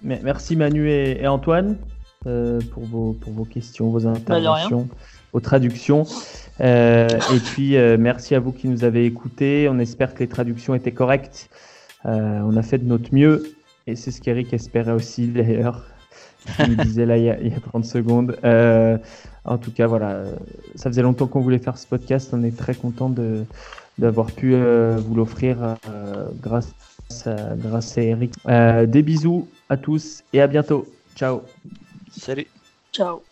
merci Manu et, et Antoine pour vos pour vos questions, vos interventions. aux traductions. Euh, et puis, euh, merci à vous qui nous avez écoutés. On espère que les traductions étaient correctes. Euh, on a fait de notre mieux. Et c'est ce qu'Eric espérait aussi, d'ailleurs. Il me [LAUGHS] disait là il y, a, il y a 30 secondes. en tout cas, voilà. Ça faisait longtemps qu'on voulait faire ce podcast. On est très content de d'avoir pu vous l'offrir grâce, à, grâce à Eric. des bisous à tous et à bientôt. Ciao. Salut. Ciao.